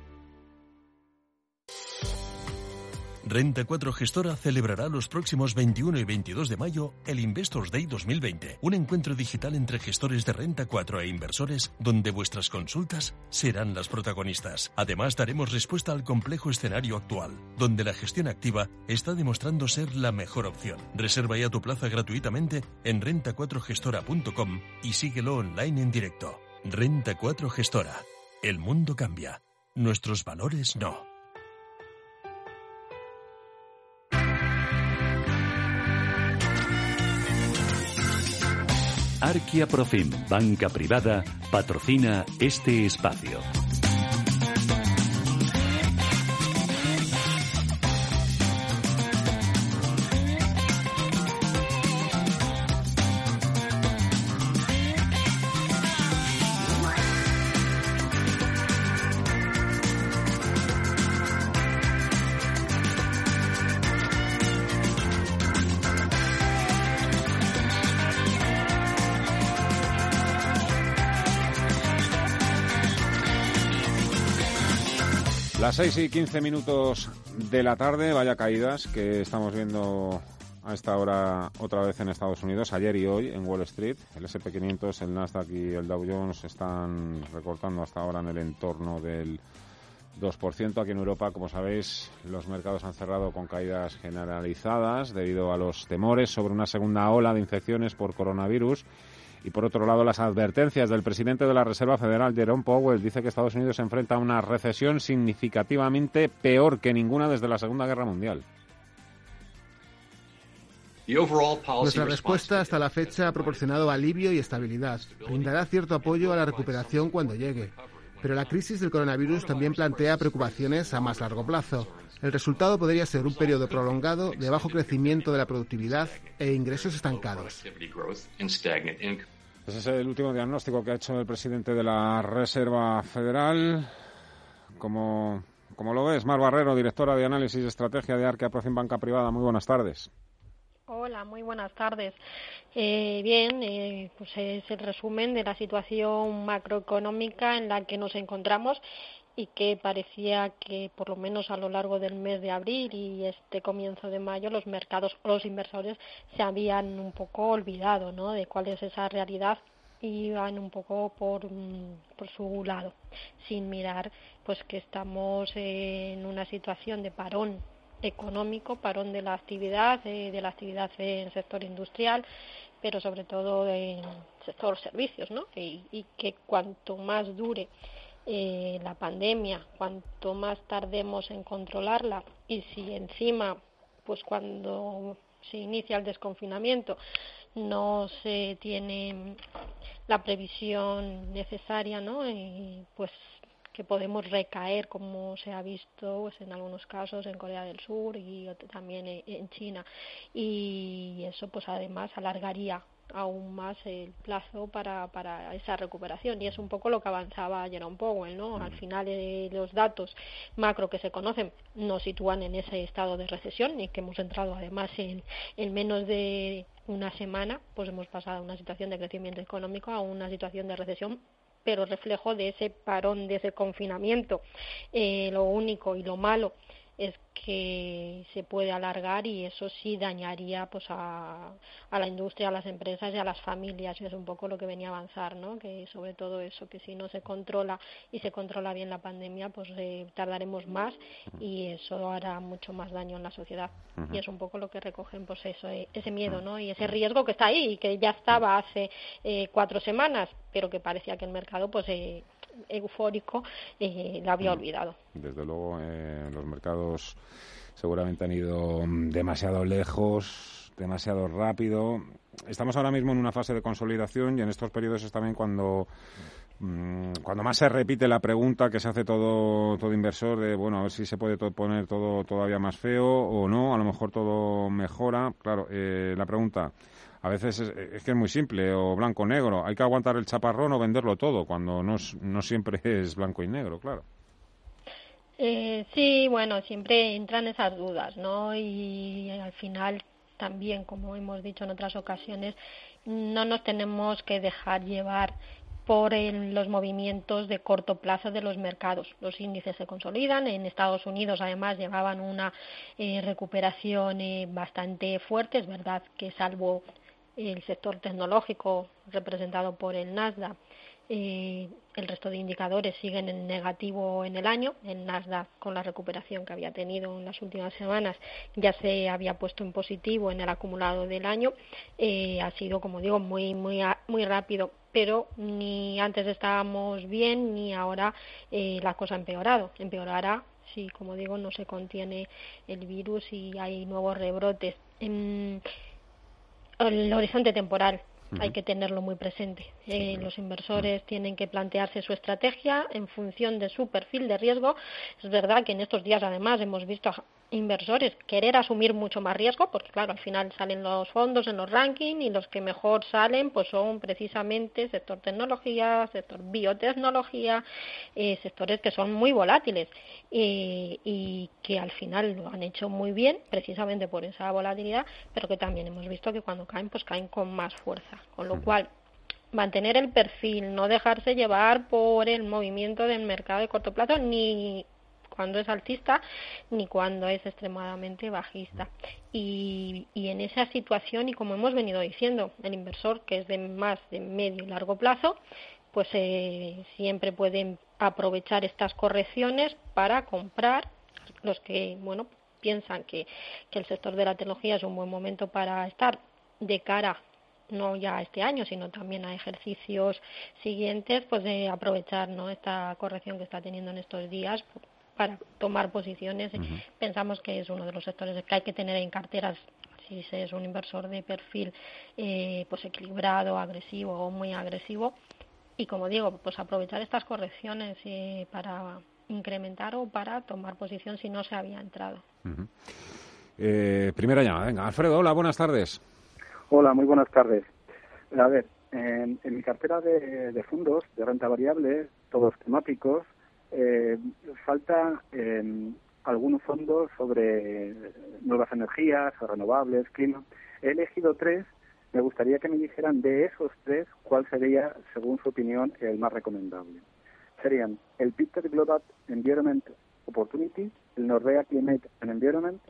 Renta 4 Gestora celebrará los próximos 21 y 22 de mayo el Investors Day 2020, un encuentro digital entre gestores de Renta 4 e inversores donde vuestras consultas serán las protagonistas. Además, daremos respuesta al complejo escenario actual, donde la gestión activa está demostrando ser la mejor opción. Reserva ya tu plaza gratuitamente en renta4gestora.com y síguelo online en directo. Renta 4 Gestora. El mundo cambia. Nuestros valores no. Arquia Profim, banca privada, patrocina este espacio. 6 y 15 minutos de la tarde, vaya caídas que estamos viendo a esta hora otra vez en Estados Unidos, ayer y hoy en Wall Street. El SP500, el Nasdaq y el Dow Jones están recortando hasta ahora en el entorno del 2%. Aquí en Europa, como sabéis, los mercados han cerrado con caídas generalizadas debido a los temores sobre una segunda ola de infecciones por coronavirus y por otro lado, las advertencias del presidente de la Reserva Federal, Jerome Powell, dice que Estados Unidos se enfrenta a una recesión significativamente peor que ninguna desde la Segunda Guerra Mundial. Nuestra respuesta hasta la fecha ha proporcionado alivio y estabilidad. Brindará cierto apoyo a la recuperación cuando llegue. Pero la crisis del coronavirus también plantea preocupaciones a más largo plazo. El resultado podría ser un periodo prolongado de bajo crecimiento de la productividad e ingresos estancados. Ese es el último diagnóstico que ha hecho el presidente de la Reserva Federal. Como, como lo ves, Mar Barrero, directora de análisis y estrategia de Arquea Profim Banca Privada. Muy buenas tardes. Hola, muy buenas tardes. Eh, bien, eh, pues es el resumen de la situación macroeconómica en la que nos encontramos y que parecía que por lo menos a lo largo del mes de abril y este comienzo de mayo los mercados o los inversores se habían un poco olvidado ¿no? de cuál es esa realidad y iban un poco por, mm, por su lado sin mirar pues que estamos en una situación de parón económico, parón de la actividad, de la actividad en el sector industrial, pero sobre todo en sector servicios, ¿no? Y, que cuanto más dure eh, la pandemia, cuanto más tardemos en controlarla y si encima, pues cuando se inicia el desconfinamiento, no se tiene la previsión necesaria, ¿no? Y pues que podemos recaer, como se ha visto pues, en algunos casos en Corea del Sur y también en China. Y eso, pues además, alargaría aún más el plazo para, para esa recuperación y es un poco lo que avanzaba Jerome Powell, ¿no? Al final eh, los datos macro que se conocen nos sitúan en ese estado de recesión y que hemos entrado además en, en menos de una semana, pues hemos pasado de una situación de crecimiento económico a una situación de recesión pero reflejo de ese parón, de ese confinamiento. Eh, lo único y lo malo es que se puede alargar y eso sí dañaría pues a, a, la industria, a las empresas y a las familias y es un poco lo que venía a avanzar, ¿no? Que sobre todo eso, que si no se controla y se controla bien la pandemia, pues eh, tardaremos más y eso hará mucho más daño en la sociedad y es un poco lo que recogen pues eso, eh, ese miedo, ¿no? Y ese riesgo que está ahí y que ya estaba hace eh, cuatro semanas, pero que parecía que el mercado pues eh, eufórico eh, lo había olvidado. Desde luego, eh, los mercados seguramente han ido mm, demasiado lejos, demasiado rápido. Estamos ahora mismo en una fase de consolidación y en estos periodos es también cuando mm, cuando más se repite la pregunta que se hace todo, todo inversor de, bueno, a ver si se puede poner todo todavía más feo o no, a lo mejor todo mejora. Claro, eh, la pregunta, a veces es, que es muy simple, o blanco o negro. Hay que aguantar el chaparrón o venderlo todo, cuando no, no siempre es blanco y negro, claro. Eh, sí, bueno, siempre entran esas dudas, ¿no? Y al final también, como hemos dicho en otras ocasiones, no nos tenemos que dejar llevar por los movimientos de corto plazo de los mercados. Los índices se consolidan. En Estados Unidos, además, llevaban una eh, recuperación eh, bastante fuerte. Es verdad que, salvo el sector tecnológico representado por el Nasdaq. Eh, el resto de indicadores siguen en negativo en el año. El Nasdaq, con la recuperación que había tenido en las últimas semanas, ya se había puesto en positivo en el acumulado del año. Eh, ha sido, como digo, muy, muy, muy rápido. Pero ni antes estábamos bien ni ahora eh, la cosa ha empeorado. Empeorará si, como digo, no se contiene el virus y hay nuevos rebrotes. En, el horizonte temporal hay que tenerlo muy presente. Eh, los inversores tienen que plantearse su estrategia en función de su perfil de riesgo. Es verdad que en estos días, además, hemos visto inversores querer asumir mucho más riesgo, porque claro, al final salen los fondos en los rankings y los que mejor salen pues son precisamente sector tecnología, sector biotecnología, eh, sectores que son muy volátiles eh, y que al final lo han hecho muy bien precisamente por esa volatilidad, pero que también hemos visto que cuando caen pues caen con más fuerza, con lo cual mantener el perfil, no dejarse llevar por el movimiento del mercado de corto plazo ni cuando es alcista ni cuando es extremadamente bajista. Y, y en esa situación, y como hemos venido diciendo, el inversor que es de más de medio y largo plazo, pues eh, siempre pueden aprovechar estas correcciones para comprar los que, bueno, piensan que, que el sector de la tecnología es un buen momento para estar de cara no ya este año, sino también a ejercicios siguientes, pues de aprovechar ¿no? esta corrección que está teniendo en estos días para tomar posiciones. Pensamos que es uno de los sectores que hay que tener en carteras si se es un inversor de perfil eh, pues equilibrado, agresivo o muy agresivo. Y como digo, pues aprovechar estas correcciones eh, para incrementar o para tomar posición si no se había entrado. Eh, primera llamada, venga. Alfredo, hola, buenas tardes. Hola, muy buenas tardes. A ver, en, mi cartera de, de, fondos de renta variable, todos temáticos, eh, falta eh, algunos fondos sobre nuevas energías, renovables, clima. He elegido tres. Me gustaría que me dijeran de esos tres cuál sería, según su opinión, el más recomendable. Serían el Peter Global Environment Opportunity, el Nordea Climate and Environment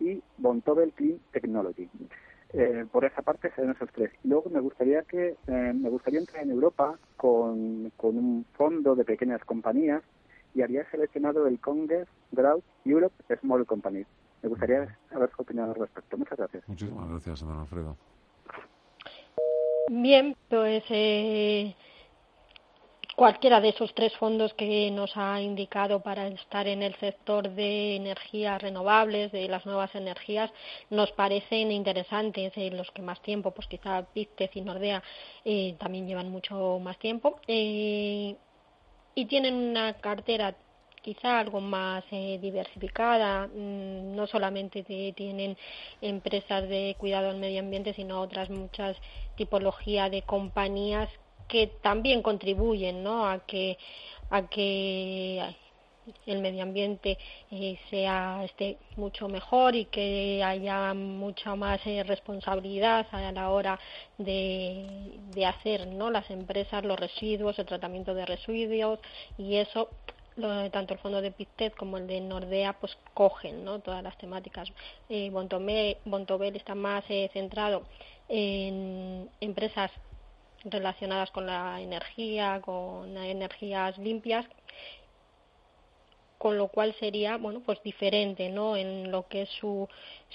y Bontobel Clean Technology. Eh, por esa parte serían esos tres. Luego me gustaría que eh, me gustaría entrar en Europa con, con un fondo de pequeñas compañías y había seleccionado el Congress Growth Europe Small Companies. Me gustaría saber su opinión al respecto. Muchas gracias. Muchísimas gracias, don Alfredo. Bien, pues eh, cualquiera de esos tres fondos que nos ha indicado para estar en el sector de energías renovables, de las nuevas energías, nos parecen interesantes. Eh, los que más tiempo, pues quizá Pictez y Nordea eh, también llevan mucho más tiempo. Eh, y tienen una cartera quizá algo más eh, diversificada, mm, no solamente tienen empresas de cuidado al medio ambiente, sino otras muchas tipologías de compañías que también contribuyen ¿no? a que a que el medio ambiente eh, sea esté mucho mejor y que haya mucha más eh, responsabilidad a la hora de, de hacer no las empresas los residuos el tratamiento de residuos y eso tanto el fondo de Pictet como el de Nordea pues cogen ¿no? todas las temáticas eh, Bontobel está más eh, centrado en empresas relacionadas con la energía, con energías limpias, con lo cual sería bueno pues diferente ¿no? en lo que es su,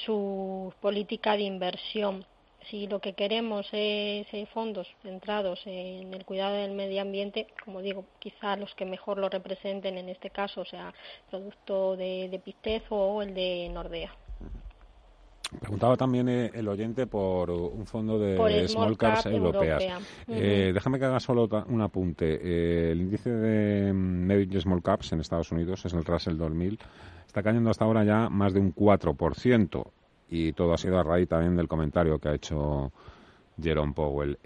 su política de inversión. Si lo que queremos es eh, fondos centrados en el cuidado del medio ambiente, como digo, quizá los que mejor lo representen en este caso sea producto de, de o el de Nordea. Preguntaba también eh, el oyente por un fondo de small, caps europeas. Eh, déjame que haga solo un apunte. Eh, el índice de medio small caps en Estados Unidos es el Russell 2000. Está cayendo hasta ahora ya más de un 4%. Y todo ha sido a raíz también del comentario que ha hecho Jerome Powell.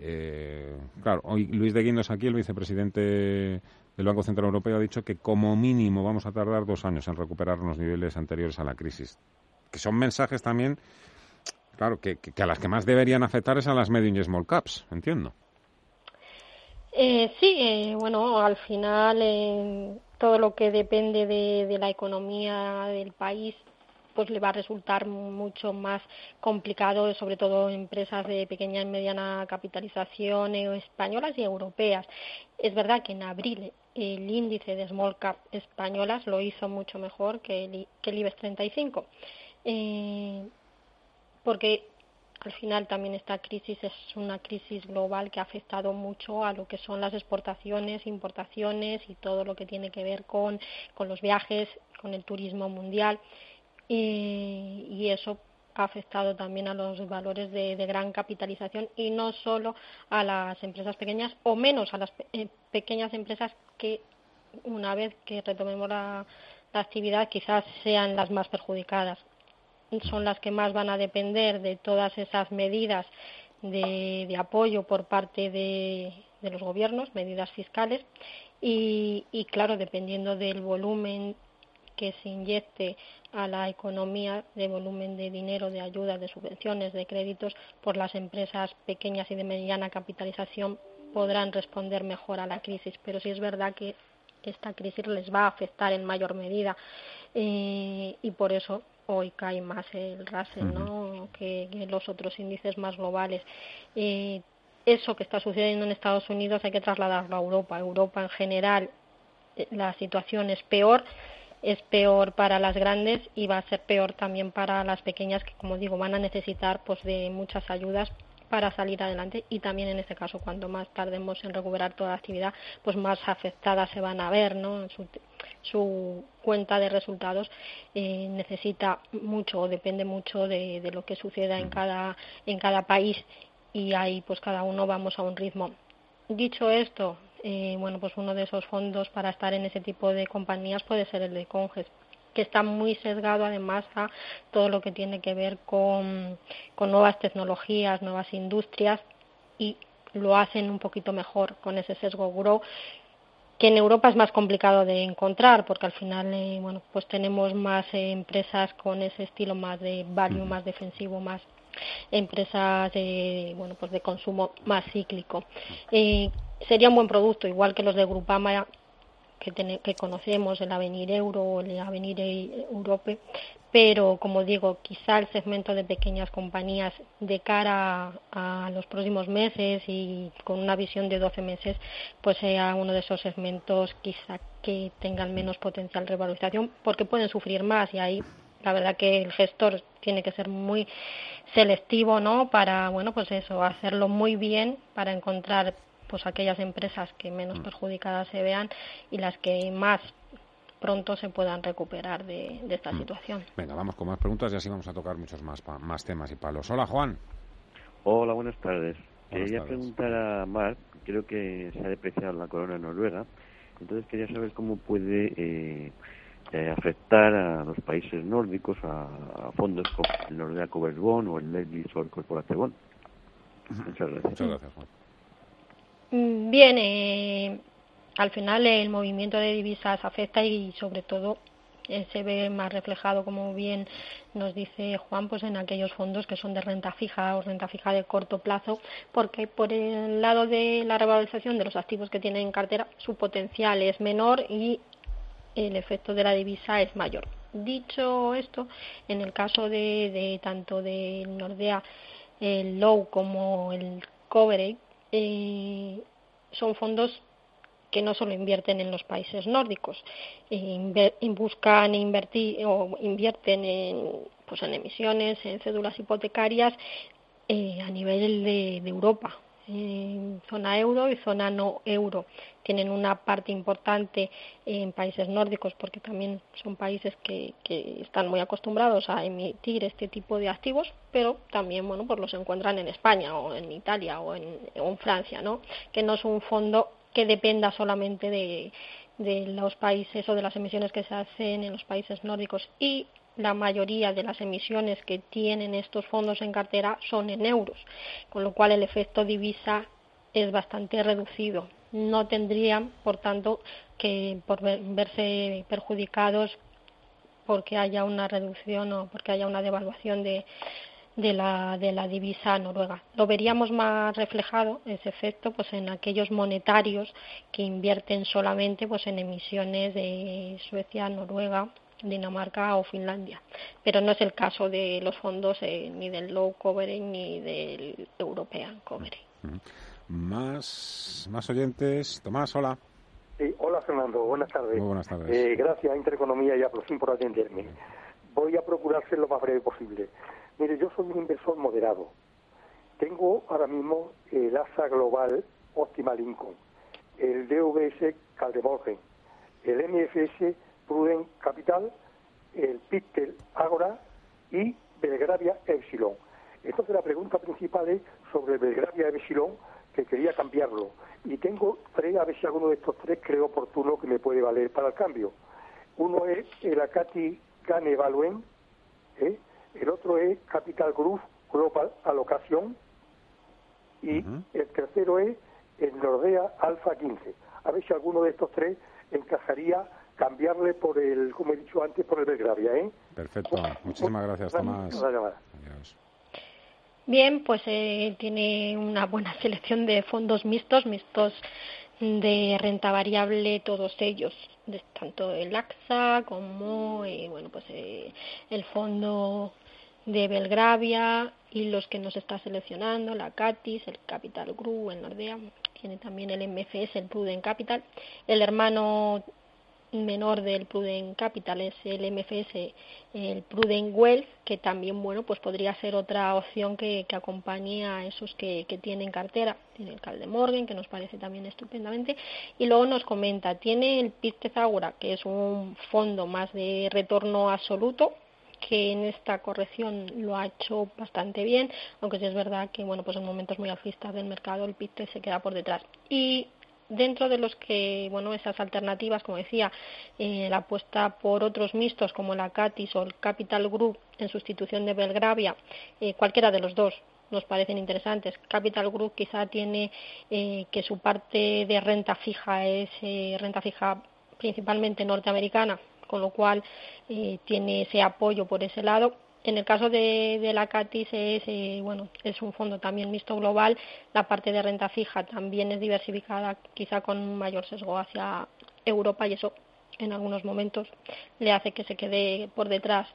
claro, hoy Luis de Guindos aquí, el vicepresidente del Banco Central Europeo, ha dicho que como mínimo vamos a tardar dos años en recuperar los niveles anteriores a la crisis que son mensajes también, claro, que, a las que más deberían afectar es a las medium y small caps, entiendo. Eh, sí, eh, bueno, al final eh, todo lo que depende de, la economía del país pues le va a resultar mucho más complicado, sobre todo empresas de pequeña y mediana capitalización españolas y europeas. Es verdad que en abril el índice de small cap españolas lo hizo mucho mejor que el, que el IBEX 35 eh, porque al final también esta crisis es una crisis global que ha afectado mucho a lo que son las exportaciones, importaciones y todo lo que tiene que ver con, con los viajes, con el turismo mundial. Y, eso ha afectado también a los valores de, gran capitalización y no solo a las empresas pequeñas o menos a las eh, pequeñas empresas que una vez que retomemos la actividad quizás sean las más perjudicadas son las que más van a depender de todas esas medidas de, apoyo por parte de, los gobiernos, medidas fiscales, y, claro, dependiendo del volumen que se inyecte a la economía de volumen de dinero, de ayudas, de subvenciones, de créditos, por las empresas pequeñas y de mediana capitalización podrán responder mejor a la crisis. Pero sí es verdad que esta crisis les va a afectar en mayor medida eh, y por eso hoy cae más el Russell ¿no? que, los otros índices más globales. Eh, eso que está sucediendo en Estados Unidos hay que trasladarlo a Europa. Europa en general eh, la situación es peor, es peor para las grandes y va a ser peor también para las pequeñas que, como digo, van a necesitar pues de muchas ayudas para salir adelante y también en este caso cuando más tardemos en recuperar toda la actividad pues más afectadas se van a ver no su, su cuenta de resultados eh, necesita mucho o depende mucho de, de, lo que suceda en cada en cada país y ahí pues cada uno vamos a un ritmo. Dicho esto eh, bueno pues uno de esos fondos para estar en ese tipo de compañías puede ser el de Conges que está muy sesgado además a todo lo que tiene que ver con, nuevas tecnologías, nuevas industrias y lo hacen un poquito mejor con ese sesgo grow que en Europa es más complicado de encontrar porque al final eh, bueno pues tenemos más eh, empresas con ese estilo más de value más defensivo más empresas de bueno pues de consumo más cíclico. Eh, sería un buen producto igual que los de Grupama que, que conocemos, el Avenir Euro o el Avenir Europe, pero como digo, quizá el segmento de pequeñas compañías de cara a, los próximos meses y con una visión de 12 meses, pues sea uno de esos segmentos quizá que tengan menos potencial de revalorización porque pueden sufrir más y ahí la verdad que el gestor tiene que ser muy selectivo, ¿no? Para, bueno, pues eso, hacerlo muy bien para encontrar pues aquellas empresas que menos mm. perjudicadas se vean y las que más pronto se puedan recuperar de, esta mm. situación. Venga, vamos con más preguntas y así vamos a tocar muchos más, más temas y palos. Hola, Juan. Hola, buenas tardes. quería preguntar a Marc, creo que se ha depreciado la corona noruega, entonces quería saber cómo puede eh, eh, afectar a los países nórdicos, a, fondos como el Nordea Covered Bond o el Corporate Bond. Muchas gracias. Muchas gracias, Juan. Mm, bien, eh, al final el movimiento de divisas afecta y sobre todo eh, se ve más reflejado, como bien nos dice Juan, pues en aquellos fondos que son de renta fija o renta fija de corto plazo, porque por el lado de la revalorización de los activos que tienen en cartera, su potencial es menor y el efecto de la divisa es mayor. Dicho esto, en el caso de, tanto de Nordea, el Low como el Coverage, eh, son fondos que no solo invierten en los países nórdicos, eh, buscan invertir o invierten en, pues en emisiones, en cédulas hipotecarias eh, a nivel de, Europa, zona euro y zona no euro. Tienen una parte importante en países nórdicos porque también son países que, que, están muy acostumbrados a emitir este tipo de activos, pero también bueno pues los encuentran en España o en Italia o en, o en Francia, ¿no? que no es un fondo que dependa solamente de, los países o de las emisiones que se hacen en los países nórdicos y la mayoría de las emisiones que tienen estos fondos en cartera son en euros, con lo cual el efecto divisa es bastante reducido. No tendrían, por tanto, que por verse perjudicados porque haya una reducción o porque haya una devaluación de, de la, de la divisa noruega. Lo veríamos más reflejado, ese efecto, pues en aquellos monetarios que invierten solamente pues en emisiones de Suecia, Noruega, Dinamarca o Finlandia. Pero no es el caso de los fondos eh, ni del low coverage ni del European coverage. Más, más oyentes. Tomás, hola. hola Fernando, buenas tardes. Muy buenas tardes. Eh, gracias a Intereconomía y a Profim por atenderme. Voy a procurar ser lo más breve posible. Mire, yo soy un inversor moderado. Tengo ahora mismo el ASA Global Optimal Income, el DVS Caldemorgen, el MFS Prudent Capital, el Pictel Agora y Belgravia Epsilon. Entonces la pregunta principal es sobre el Belgravia Epsilon, que quería cambiarlo. Y tengo tres, a ver si alguno de estos tres creo oportuno que me puede valer para el cambio. Uno es el Acati Cane Valuen, ¿eh? el otro es Capital Group Global Alocación y el tercero es el Nordea Alfa 15. A ver si alguno de estos tres encajaría cambiarle por el, como he dicho antes, por el Belgravia. ¿eh? Perfecto. Muchísimas gracias, Tomás. Bien, pues eh, tiene una buena selección de fondos mixtos, mixtos de renta variable todos ellos, tanto el AXA como eh, bueno pues eh, el fondo de Belgravia y los que nos está seleccionando, la CATIS, el Capital Group, el Nordea, tiene también el MFS, el Prudent Capital. El hermano menor del Prudent Capital es el MFS, el Prudent Wealth, que también, bueno, pues podría ser otra opción que, que acompañe a esos que, tienen cartera. Tiene el Calde Morgan, que nos parece también estupendamente. Y luego nos comenta, tiene el Piste Zagura, que es un fondo más de retorno absoluto, que en esta corrección lo ha hecho bastante bien, aunque sí es verdad que bueno, pues en momentos muy alcistas del mercado el PIT se queda por detrás. Y dentro de los que, bueno, esas alternativas, como decía, eh, la apuesta por otros mixtos como la CATIS o el Capital Group en sustitución de Belgravia, eh, cualquiera de los dos nos parecen interesantes. Capital Group quizá tiene eh, que su parte de renta fija es renta fija principalmente norteamericana, con lo cual eh, tiene ese apoyo por ese lado. En el caso de, la CATIS es, eh, bueno, es un fondo también mixto global. La parte de renta fija también es diversificada, quizá con un mayor sesgo hacia Europa y eso en algunos momentos le hace que se quede por detrás.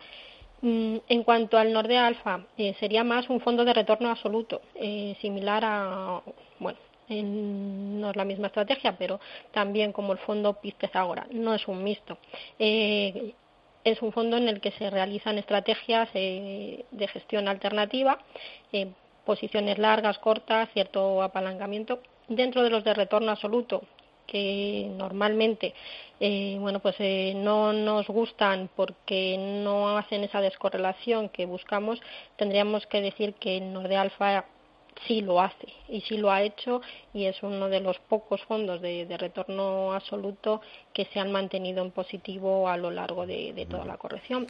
Mm, en cuanto al Nordea Alfa, eh, sería más un fondo de retorno absoluto, eh, similar a, bueno, no es la misma estrategia, pero también como el fondo Pistez ahora, no es un mixto. Eh, es un fondo en el que se realizan estrategias eh, de gestión alternativa, eh, posiciones largas, cortas, cierto apalancamiento dentro de los de retorno absoluto que normalmente eh, bueno pues no nos gustan porque no hacen esa descorrelación que buscamos tendríamos que decir que Nordea Alfa sí lo hace y sí lo ha hecho y es uno de los pocos fondos de, retorno absoluto que se han mantenido en positivo a lo largo de, toda la corrección.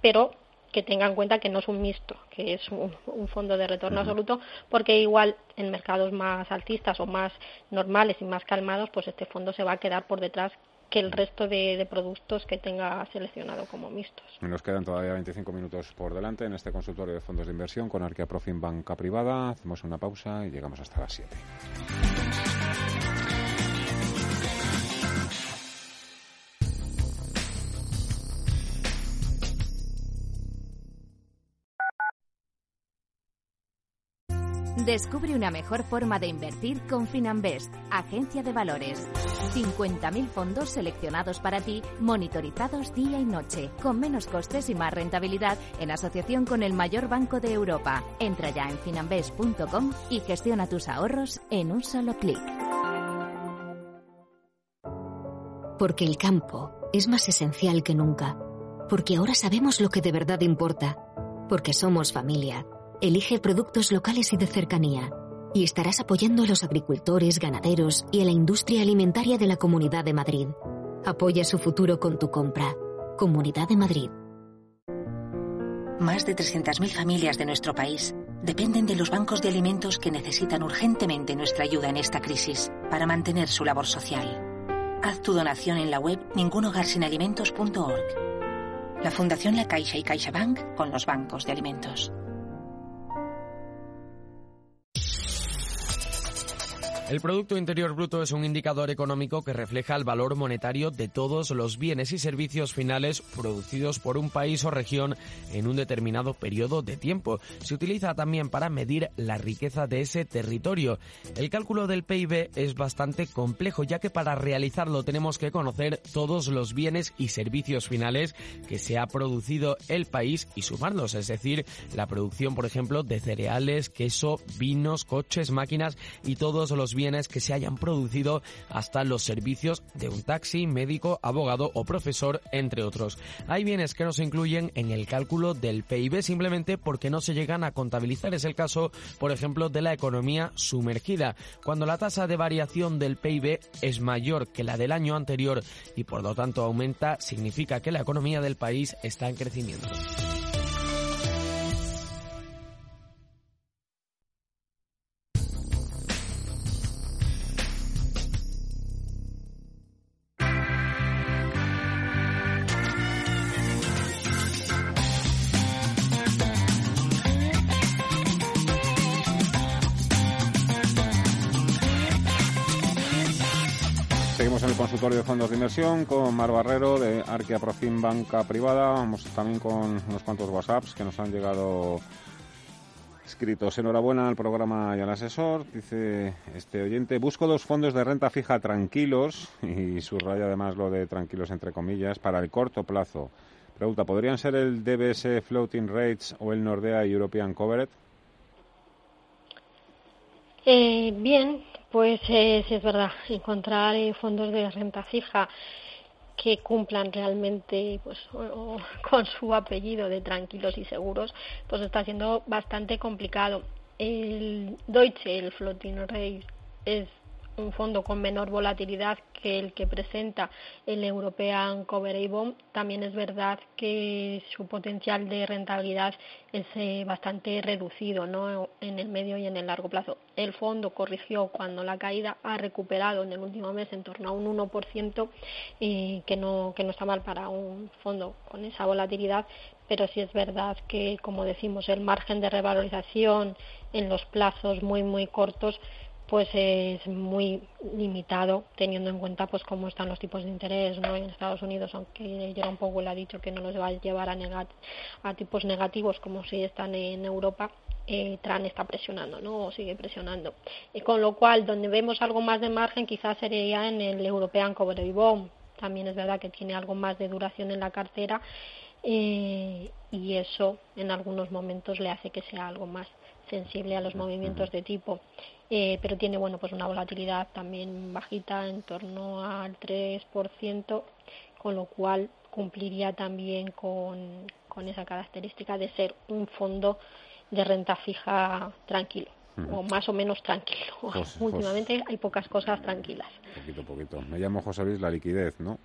Pero que tenga en cuenta que no es un mixto, que es un, fondo de retorno absoluto, porque igual en mercados más altistas o más normales y más calmados, pues este fondo se va a quedar por detrás que el resto de, productos que tenga seleccionado como mixtos. Nos quedan todavía 25 minutos por delante en este consultorio de fondos de inversión con Arquea Profim Banca Privada. Hacemos una pausa y llegamos hasta las 7. Descubre una mejor forma de invertir con Finanbest, agencia de valores. 50.000 fondos seleccionados para ti, monitorizados día y noche, con menos costes y más rentabilidad en asociación con el mayor banco de Europa. Entra ya en finanbest.com y gestiona tus ahorros en un solo clic. Porque el campo es más esencial que nunca. Porque ahora sabemos lo que de verdad importa. Porque somos familia Elige productos locales y de cercanía. Y estarás apoyando a los agricultores, ganaderos y a la industria alimentaria de la Comunidad de Madrid. Apoya su futuro con tu compra. Comunidad de Madrid. Más de 300.000 familias de nuestro país dependen de los bancos de alimentos que necesitan urgentemente nuestra ayuda en esta crisis para mantener su labor social. Haz tu donación en la web ningunogarsinalimentos.org. La Fundación La Caixa y CaixaBank con los bancos de alimentos. El Producto Interior Bruto es un indicador económico que refleja el valor monetario de todos los bienes y servicios finales producidos por un país o región en un determinado periodo de tiempo. Se utiliza también para medir la riqueza de ese territorio. El cálculo del PIB es bastante complejo, ya que para realizarlo tenemos que conocer todos los bienes y servicios finales que se ha producido el país y sumarlos, es decir, la producción, por ejemplo, de cereales, queso, vinos, coches, máquinas y todos los bienes que se hayan producido hasta los servicios de un taxi, médico, abogado o profesor, entre otros. Hay bienes que no se incluyen en el cálculo del PIB simplemente porque no se llegan a contabilizar. Es el caso, por ejemplo, de la economía sumergida. Cuando la tasa de variación del PIB es mayor que la del año anterior y por lo tanto aumenta, significa que la economía del país está en crecimiento. Consultorio de fondos de inversión con Mar Barrero de Arquea Profim Banca Privada. Vamos también con unos cuantos WhatsApps que nos han llegado escritos. Enhorabuena al programa y al asesor. Dice este oyente, busco dos fondos de renta fija tranquilos y subraya además lo de tranquilos entre comillas para el corto plazo. Pregunta, ¿podrían ser el DBS Floating Rates o el Nordea European Covered? Eh, bien, pues eh, sí es verdad, encontrar eh, fondos de renta fija que cumplan realmente pues con su apellido de tranquilos y seguros, pues está siendo bastante complicado. El Deutsche, el Floating Rate, es un fondo con menor volatilidad que el que presenta el European Coverage Bond. También es verdad que su potencial de rentabilidad es eh, bastante reducido ¿no? en el medio y en el largo plazo. El fondo corrigió cuando la caída ha recuperado en el último mes en torno a un 1%, y que, no, que no está mal para un fondo con esa volatilidad, pero sí es verdad que, como decimos, el margen de revalorización en los plazos muy, muy cortos pues es muy limitado teniendo en cuenta pues cómo están los tipos de interés no en Estados Unidos aunque Jerome Powell ha dicho que no los va a llevar a, a tipos negativos como si están en Europa eh, Tran está presionando no o sigue presionando. Y con lo cual donde vemos algo más de margen quizás sería en el European Coverage Bond. También es verdad que tiene algo más de duración en la cartera eh, y eso en algunos momentos le hace que sea algo más sensible a los movimientos de tipo. Eh, pero tiene bueno pues una volatilidad también bajita en torno al 3%, con lo cual cumpliría también con, con esa característica de ser un fondo de renta fija tranquilo o más o menos tranquilo. Últimamente hay pocas cosas tranquilas. Poquito, poquito. Me llamo José Luis La Liquidez, ¿no?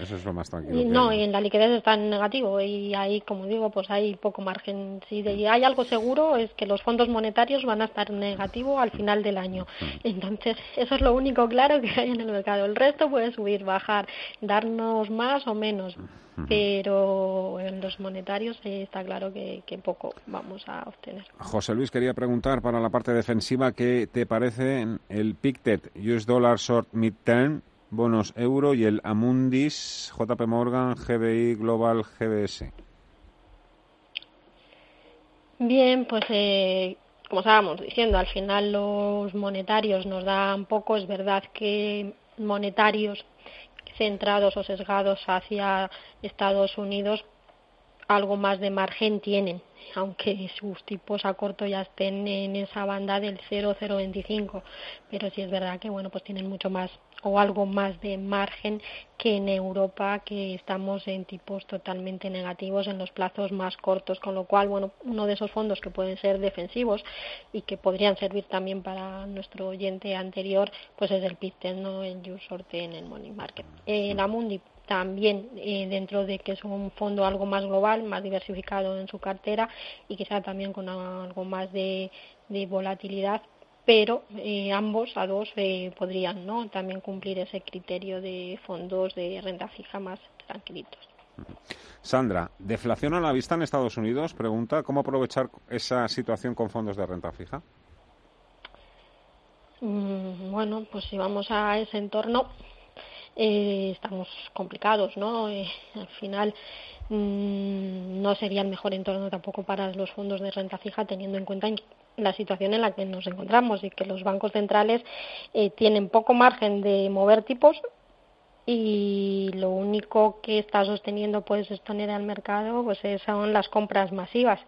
Eso es lo más tranquilo. no, y en la liquidez está en negativo y ahí, como digo, pues hay poco margen. Si hay algo seguro es que los fondos monetarios van a estar en negativo al final del año. Entonces, eso es lo único claro que hay en el mercado. El resto puede subir, bajar, darnos más o menos. Pero en los monetarios está claro que, que poco vamos a obtener. José Luis, quería preguntar para la parte defensiva, ¿qué te parece el PICTET, US Dollar Short Midterm, bonos euro y el Amundis, JP Morgan, GBI, Global, GBS. Bien, pues eh, como estábamos diciendo, al final los monetarios nos dan poco. Es verdad que monetarios centrados o sesgados hacia Estados Unidos algo más de margen tienen, aunque sus tipos a corto ya estén en esa banda del 0,025, pero sí es verdad que bueno, pues tienen mucho más o algo más de margen que en Europa, que estamos en tipos totalmente negativos en los plazos más cortos, con lo cual, bueno, uno de esos fondos que pueden ser defensivos y que podrían servir también para nuestro oyente anterior, pues es el PIT, ¿no? el Sorte en el Money Market. Eh, la Mundi también eh, dentro de que es un fondo algo más global, más diversificado en su cartera y quizá también con algo más de, de volatilidad, pero eh, ambos a dos eh, podrían ¿no? también cumplir ese criterio de fondos de renta fija más tranquilitos. Sandra, ¿deflación a la vista en Estados Unidos? Pregunta, ¿cómo aprovechar esa situación con fondos de renta fija? Mm, bueno, pues si vamos a ese entorno, eh, estamos complicados, ¿no? Eh, al final mm, no sería el mejor entorno tampoco para los fondos de renta fija teniendo en cuenta la situación en la que nos encontramos y que los bancos centrales eh, tienen poco margen de mover tipos y lo único que está sosteniendo pues esto en el mercado pues son las compras masivas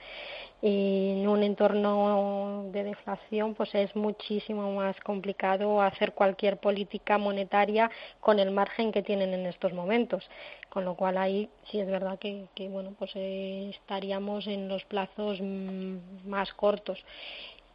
en un entorno de deflación pues es muchísimo más complicado hacer cualquier política monetaria con el margen que tienen en estos momentos. Con lo cual ahí sí es verdad que, bueno pues eh, estaríamos en los plazos mm, más cortos.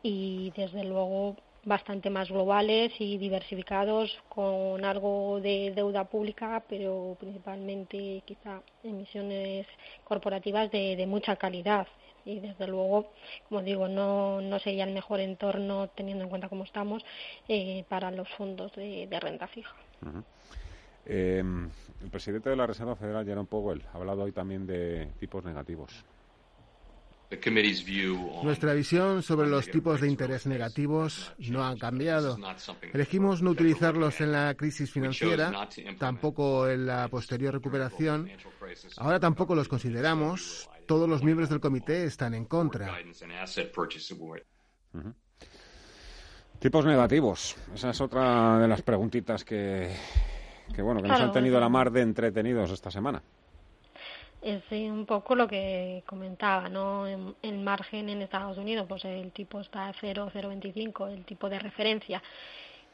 Y desde luego bastante más globales y diversificados con algo de deuda pública pero principalmente quizá emisiones corporativas de, de mucha calidad y desde luego, como digo, no, no sería el mejor entorno teniendo en cuenta cómo estamos eh, para los fondos de, renta fija. Eh, el presidente de la Reserva Federal, Jerome Powell, ha hablado hoy también de tipos negativos. Nuestra visión sobre los tipos de interés negativos no han cambiado. Elegimos no utilizarlos en la crisis financiera, tampoco en la posterior recuperación. Ahora tampoco los consideramos. Todos los miembros del comité están en contra. Tipos negativos. Esa es otra de las preguntitas que, bueno, que nos han tenido la mar de entretenidos esta semana es un poco lo que comentaba, ¿no? El margen en Estados Unidos, pues el tipo está a 0,025, el tipo de referencia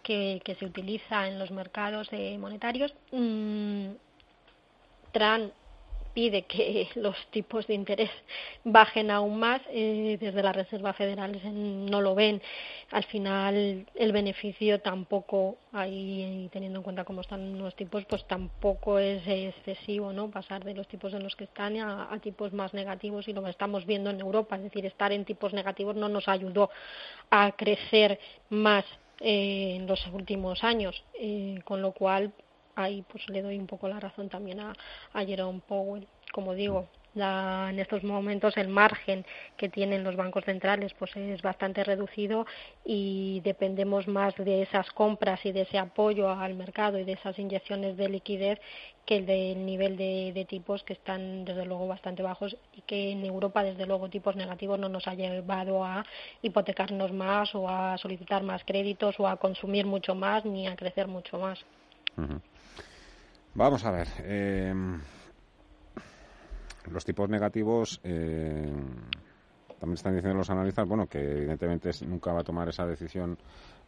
que, que se utiliza en los mercados monetarios. Mm, Tran pide que los tipos de interés bajen aún más. Eh, desde la Reserva Federal no lo ven. Al final, el beneficio tampoco, ahí teniendo en cuenta cómo están los tipos, pues tampoco es excesivo, ¿no? Pasar de los tipos en los que están a, tipos más negativos y lo estamos viendo en Europa. Es decir, estar en tipos negativos no nos ayudó a crecer más eh, en los últimos años, eh, con lo cual ahí pues le doy un poco la razón también a, a Jerome Powell. Como digo, la, en estos momentos el margen que tienen los bancos centrales pues es bastante reducido y dependemos más de esas compras y de ese apoyo al mercado y de esas inyecciones de liquidez que el del nivel de tipos que están desde luego bastante bajos y que en Europa desde luego tipos negativos no nos ha llevado a hipotecarnos más o a solicitar más créditos o a consumir mucho más ni a crecer mucho más. Vamos a ver. Eh, los tipos negativos. Eh, también están diciendo los analistas, bueno, que evidentemente nunca va a tomar esa decisión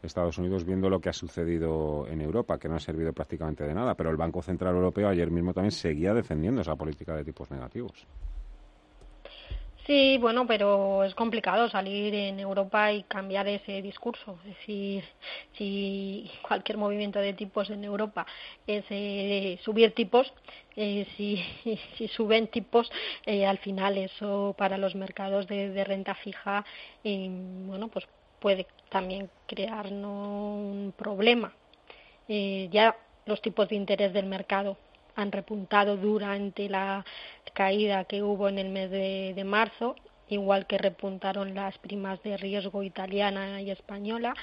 Estados Unidos viendo lo que ha sucedido en Europa, que no ha servido prácticamente de nada. Pero el Banco Central Europeo ayer mismo también seguía defendiendo esa política de tipos negativos. Sí, bueno, pero es complicado salir en Europa y cambiar ese discurso. Es decir, si cualquier movimiento de tipos en Europa es eh, subir tipos, eh, si, si, suben tipos, eh, al final eso para los mercados de, renta fija, bueno, pues puede también crear un problema. ya los tipos de interés del mercado han repuntado durante la caída que hubo en el mes de, marzo, igual que repuntaron las primas de riesgo italiana y española,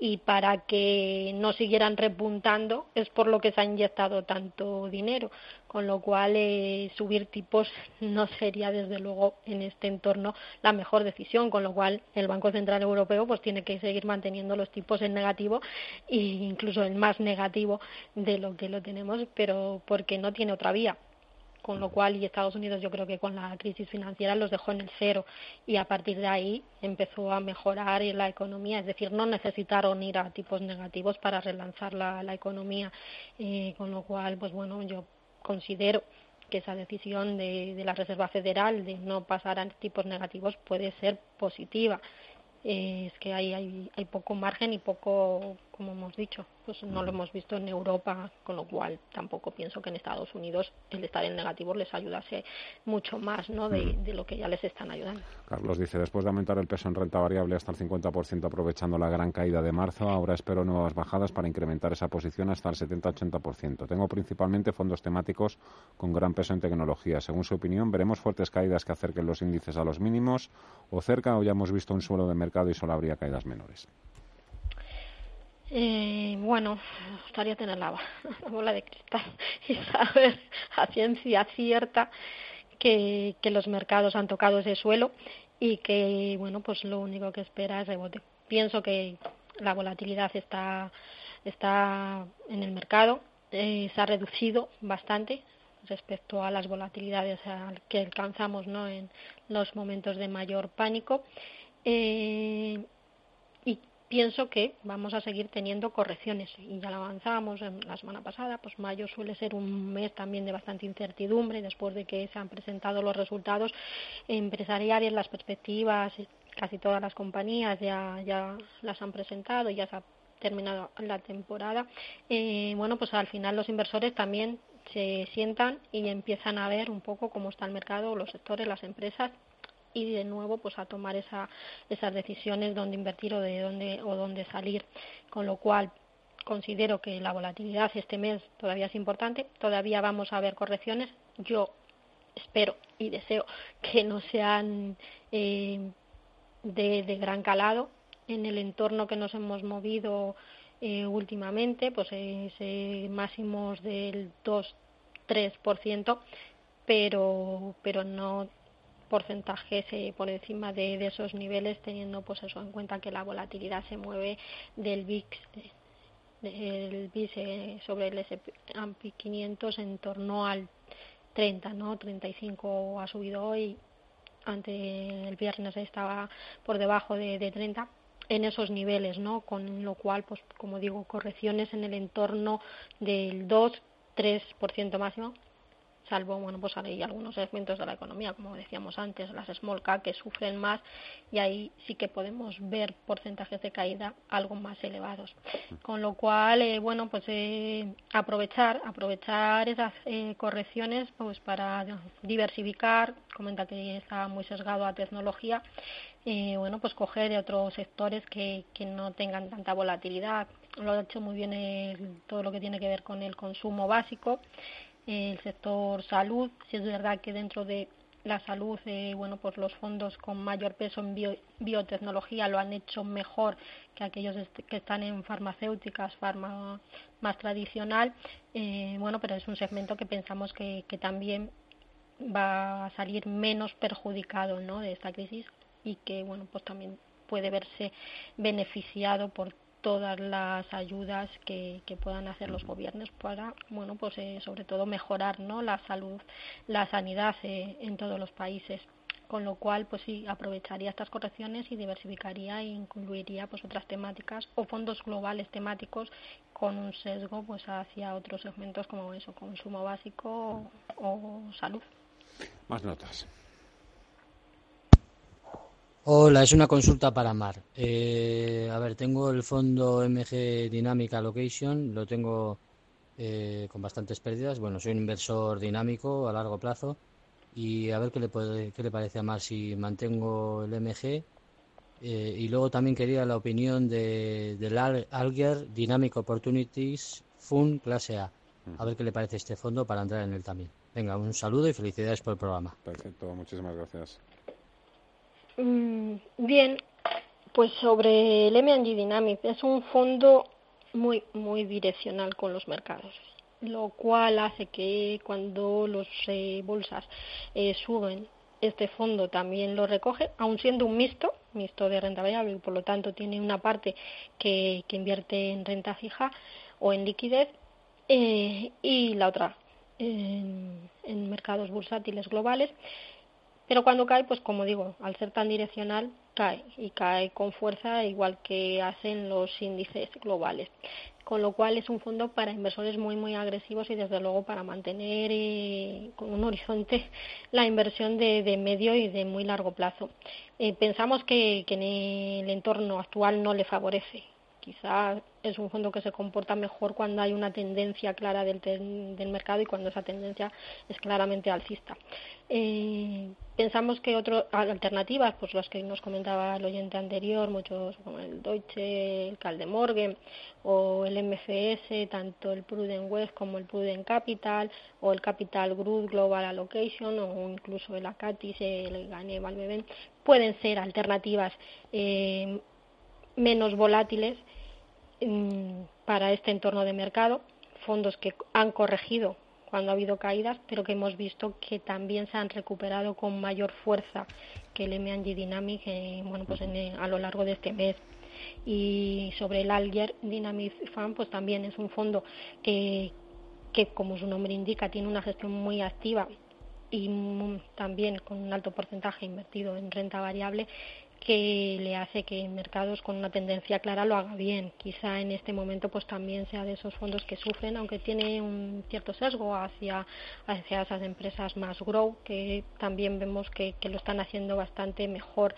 y para que no siguieran repuntando es por lo que se ha inyectado tanto dinero, con lo cual eh, subir tipos no sería desde luego en este entorno la mejor decisión, con lo cual el Banco Central Europeo pues tiene que seguir manteniendo los tipos en negativo e incluso en más negativo de lo que lo tenemos, pero porque no tiene otra vía con lo cual y Estados Unidos yo creo que con la crisis financiera los dejó en el cero. Y a partir de ahí empezó a mejorar la economía, es decir, no necesitaron ir a tipos negativos para relanzar la, economía, eh, con lo cual, pues bueno, yo considero que esa decisión de, de la Reserva Federal de no pasar a tipos negativos puede ser positiva. Eh, es que hay, hay, hay poco margen y poco, como hemos dicho, pues no lo hemos visto en Europa, con lo cual tampoco pienso que en Estados Unidos el estar en negativo les ayudase mucho más ¿no? de, de lo que ya les están ayudando. Carlos dice, después de aumentar el peso en renta variable hasta el 50% aprovechando la gran caída de marzo, ahora espero nuevas bajadas para incrementar esa posición hasta el 70-80%. Tengo principalmente fondos temáticos con gran peso en tecnología. Según su opinión, veremos fuertes caídas que acerquen los índices a los mínimos o cerca o ya hemos visto un suelo de mercado y solo habría caídas menores? Eh, bueno, me gustaría tener la, bola de cristal y saber a ciencia cierta que, que los mercados han tocado ese suelo y que, bueno, pues lo único que espera es rebote. Pienso que la volatilidad está, está en el mercado, eh, se ha reducido bastante respecto a las volatilidades que alcanzamos ¿no? en los momentos de mayor pánico eh, pienso que vamos a seguir teniendo correcciones y ya lo avanzábamos en la semana pasada, pues mayo suele ser un mes también de bastante incertidumbre después de que se han presentado los resultados empresariales, las perspectivas, casi todas las compañías ya, ya las han presentado, ya se ha terminado la temporada. Eh, bueno, pues al final los inversores también se sientan y empiezan a ver un poco cómo está el mercado, los sectores, las empresas y de nuevo pues a tomar esa, esas decisiones dónde invertir o de dónde o dónde salir. Con lo cual considero que la volatilidad este mes todavía es importante. Todavía vamos a ver correcciones. Yo espero y deseo que no sean eh, de, gran calado. En el entorno que nos hemos movido eh, últimamente pues eh, máximos del 2 3% pero pero no porcentajes eh, por encima de, esos niveles teniendo pues eso en cuenta que la volatilidad se mueve del VIX VIX eh, sobre el S&P 500 en torno al 30 no 35 ha subido hoy. Ante el viernes estaba por debajo de, de 30 en esos niveles, ¿no? Con lo cual, pues como digo, correcciones en el entorno del 2-3% máximo salvo bueno pues hay algunos segmentos de la economía como decíamos antes las small cap que sufren más y ahí sí que podemos ver porcentajes de caída algo más elevados. Con lo cual eh, bueno pues eh, aprovechar aprovechar esas eh, correcciones pues para diversificar comenta que está muy sesgado a tecnología bueno pues coger de otros sectores que, que no tengan tanta volatilidad. Lo ha hecho muy bien todo lo que tiene que ver con el consumo básico el sector salud. Si es verdad que dentro de la salud, eh, bueno, pues los fondos con mayor peso en biotecnología lo han hecho mejor que aquellos que están en farmacéuticas, farma más tradicional. Eh, bueno, pero es un segmento que pensamos que, que también va a salir menos perjudicado ¿no? de esta crisis y que bueno pues también puede verse beneficiado por todas las ayudas que, que puedan hacer los gobiernos para, bueno, pues eh, sobre todo mejorar, ¿no? La salud, la sanidad eh, en todos los países. Con lo cual pues sí aprovecharía estas correcciones y diversificaría e incluiría pues otras temáticas o fondos globales temáticos con un sesgo pues hacia otros segmentos como eso consumo básico o, salud. Más notas Hola, es una consulta para Mar. Eh, a ver, tengo el fondo MG Dynamic Allocation, lo tengo eh, con bastantes pérdidas. Bueno, soy un inversor dinámico a largo plazo y a ver qué le, puede, le parece a Mar si mantengo el MG. Eh, y luego también quería la opinión de, del Alger Dynamic Opportunities Fund clase A. A ver qué le parece este fondo para entrar en él también. Venga, un saludo y felicidades por el programa. Perfecto, muchísimas gracias. Mm, bien, pues sobre el MNG Dynamic es un fondo muy muy direccional con los mercados lo cual hace que cuando los eh, bolsas eh, suben este fondo también lo recoge, aun siendo un mixto, mixto de renta variable, y por lo tanto tiene una parte que, que invierte en renta fija o en liquidez eh, y la otra en mercados bursátiles globales. Pero cuando cae, pues como digo, al ser tan direccional, cae y cae con fuerza igual que hacen los índices globales con lo cual es un fondo para inversores muy muy agresivos y desde luego para mantener eh, con un horizonte la inversión de, medio y de muy largo plazo. Eh, pensamos que, que en el entorno actual no le favorece quizá es un fondo que se comporta mejor cuando hay una tendencia clara del, del mercado y cuando esa tendencia es claramente alcista. Eh, pensamos que otras alternativas, pues las que nos comentaba el oyente anterior, muchos como el Deutsche, el Caldemorgen o el MFS, tanto el Prudent West como el Prudent Capital o el Capital Group Global Allocation o incluso el Acatis, el Gane Valbeben, pueden ser alternativas eh, menos volátiles para este entorno de mercado, fondos que han corregido cuando ha habido caídas, pero que hemos visto que también se han recuperado con mayor fuerza que el M&G Dynamic eh, bueno, pues a lo largo de este mes. Y sobre el Alger Dynamic Fund, pues también es un fondo que, que, como su nombre indica, tiene una gestión muy activa y también con un alto porcentaje invertido en renta variable que le hace que mercados con una tendencia clara lo haga bien. Quizá en este momento pues también sea de esos fondos que sufren, aunque tiene un cierto sesgo hacia, hacia esas empresas más grow, que también vemos que, lo están haciendo bastante mejor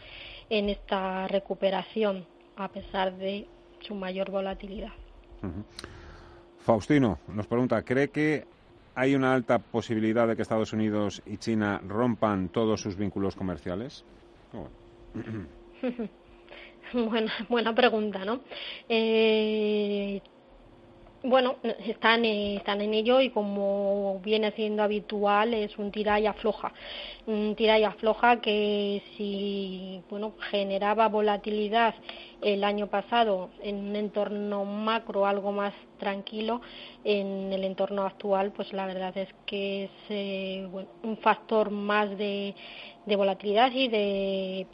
en esta recuperación, a pesar de su mayor volatilidad. Faustino nos pregunta, ¿cree que hay una alta posibilidad de que Estados Unidos y China rompan todos sus vínculos comerciales? buena, buena pregunta, ¿no? Eh, bueno, están, están en ello y como viene siendo habitual es un tira y afloja. Un tira y afloja que si bueno, generaba volatilidad el año pasado en un entorno macro algo más tranquilo, en el entorno actual pues la verdad es que es eh, un factor más de, de volatilidad y de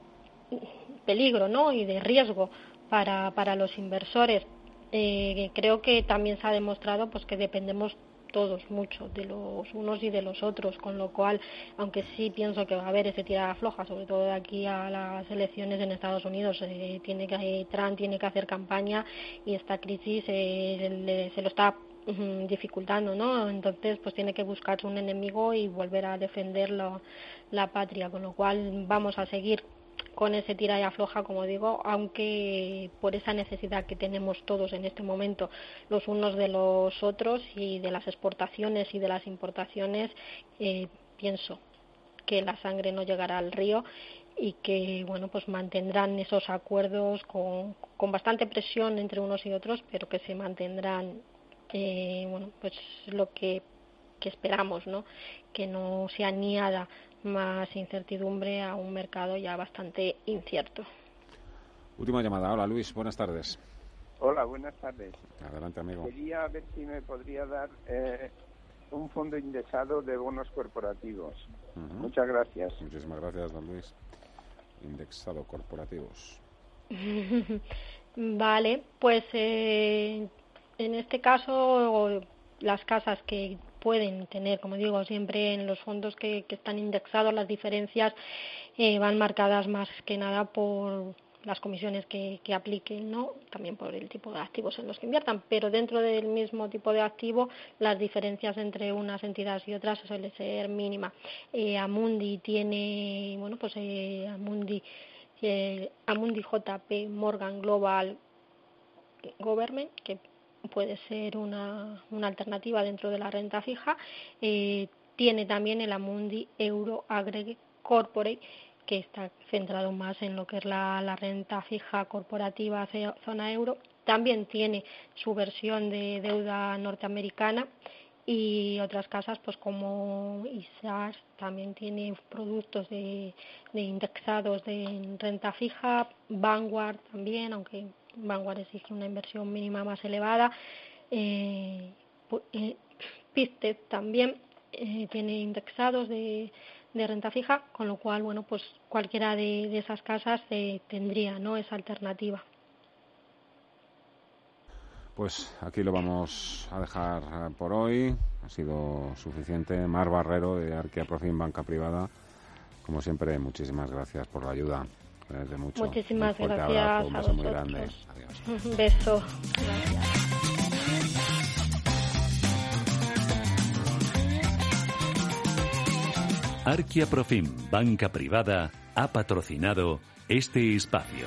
peligro ¿no? y de riesgo para, para los inversores. Eh, creo que también se ha demostrado pues que dependemos todos mucho de los unos y de los otros, con lo cual, aunque sí pienso que va a haber ese tirada floja, sobre todo de aquí a las elecciones en Estados Unidos, eh, tiene que Trump tiene que hacer campaña y esta crisis eh, se lo está dificultando, ¿no? Entonces, pues tiene que buscarse un enemigo y volver a defender la, la patria, con lo cual vamos a seguir con ese tira y afloja, como digo, aunque por esa necesidad que tenemos todos en este momento, los unos de los otros y de las exportaciones y de las importaciones, eh, pienso que la sangre no llegará al río y que bueno pues mantendrán esos acuerdos con, con bastante presión entre unos y otros pero que se mantendrán eh, bueno pues lo que, que esperamos no que no se añada más incertidumbre a un mercado ya bastante incierto. Última llamada. Hola Luis, buenas tardes. Hola, buenas tardes. Adelante, amigo. Quería ver si me podría dar eh, un fondo indexado de bonos corporativos. Muchas gracias. Muchísimas gracias, don Luis. Indexado corporativos. Vale, pues eh, en este caso las casas que pueden tener, como digo, siempre en los fondos que, están indexados las diferencias eh, van marcadas más que nada por las comisiones que, apliquen, ¿no? También por el tipo de activos en los que inviertan, pero dentro del mismo tipo de activo las diferencias entre unas entidades y otras suele ser mínima. Eh, Amundi tiene, bueno, pues eh, Amundi, eh, Amundi JP Morgan Global Government, que puede ser una, una alternativa dentro de la renta fija. Eh, tiene también el Amundi Euro Aggregate Corporate, que está centrado más en lo que es la, renta fija corporativa zona euro. También tiene su versión de deuda norteamericana y otras casas pues como ISAS también tiene productos de, indexados de renta fija, Vanguard también, aunque Vanguard exige una inversión mínima más elevada, eh, eh también eh, tiene indexados de de renta fija, con lo cual, bueno, pues cualquiera de, esas casas eh, tendría, ¿no? Esa alternativa. Pues aquí lo vamos a dejar eh, por hoy. Ha sido suficiente. Mar Barrero de Arquea Profim Banca Privada. Como siempre, muchísimas gracias por la ayuda. Mucho. Muchísimas gracias. un beso muy grande. Adiós. Un beso. Gracias. Arquia Profim, banca privada, ha patrocinado este espacio.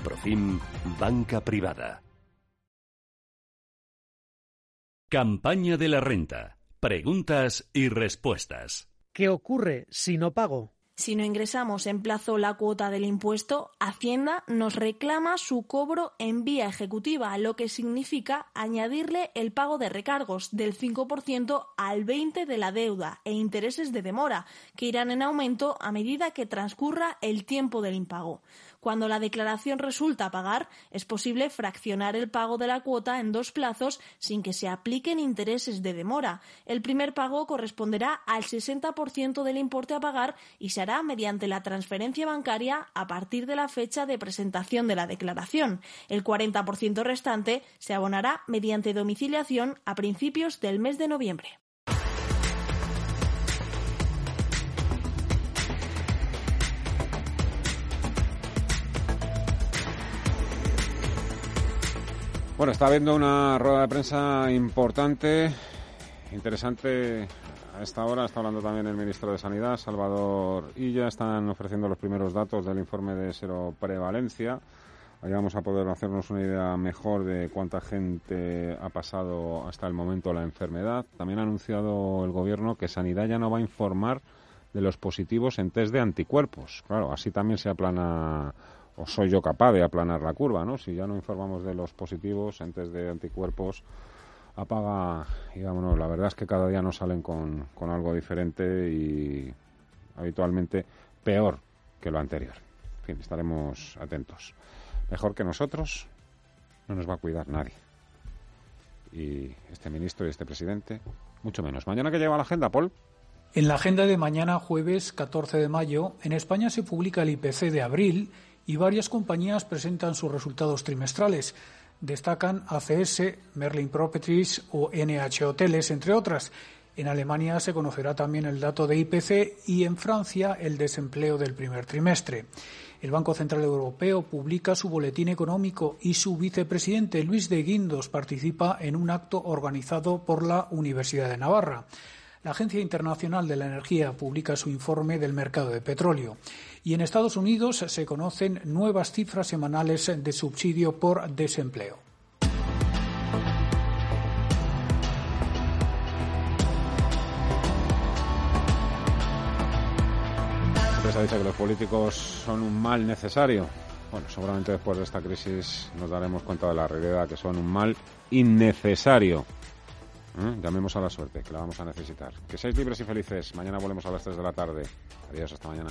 Profim, banca privada. Campaña de la renta. Preguntas y respuestas. ¿Qué ocurre si no pago? Si no ingresamos en plazo la cuota del impuesto, Hacienda nos reclama su cobro en vía ejecutiva, lo que significa añadirle el pago de recargos del 5% al 20% de la deuda e intereses de demora, que irán en aumento a medida que transcurra el tiempo del impago. Cuando la declaración resulta pagar, es posible fraccionar el pago de la cuota en dos plazos sin que se apliquen intereses de demora. El primer pago corresponderá al 60% del importe a pagar y se hará mediante la transferencia bancaria a partir de la fecha de presentación de la declaración. El 40% restante se abonará mediante domiciliación a principios del mes de noviembre. Bueno, está habiendo una rueda de prensa importante, interesante. A esta hora está hablando también el ministro de Sanidad, Salvador Illa. Están ofreciendo los primeros datos del informe de seroprevalencia. Ahí vamos a poder hacernos una idea mejor de cuánta gente ha pasado hasta el momento la enfermedad. También ha anunciado el Gobierno que Sanidad ya no va a informar de los positivos en test de anticuerpos. Claro, así también se aplana o soy yo capaz de aplanar la curva, ¿no? Si ya no informamos de los positivos antes de anticuerpos, apaga y. La verdad es que cada día nos salen con, con algo diferente y habitualmente peor que lo anterior. En fin, estaremos atentos. Mejor que nosotros no nos va a cuidar nadie. Y este ministro y este presidente, mucho menos. Mañana que lleva la agenda, Paul. En la agenda de mañana, jueves 14 de mayo, en España se publica el IPC de abril y varias compañías presentan sus resultados trimestrales. Destacan ACS, Merlin Properties o NH Hoteles, entre otras. En Alemania se conocerá también el dato de IPC y en Francia el desempleo del primer trimestre. El Banco Central Europeo publica su boletín económico y su vicepresidente Luis de Guindos participa en un acto organizado por la Universidad de Navarra. La Agencia Internacional de la Energía publica su informe del mercado de petróleo. Y en Estados Unidos se conocen nuevas cifras semanales de subsidio por desempleo. se ha dicho que los políticos son un mal necesario. Bueno, seguramente después de esta crisis nos daremos cuenta de la realidad, que son un mal innecesario. ¿Eh? Llamemos a la suerte, que la vamos a necesitar. Que seáis libres y felices. Mañana volvemos a las 3 de la tarde. Adiós, hasta mañana.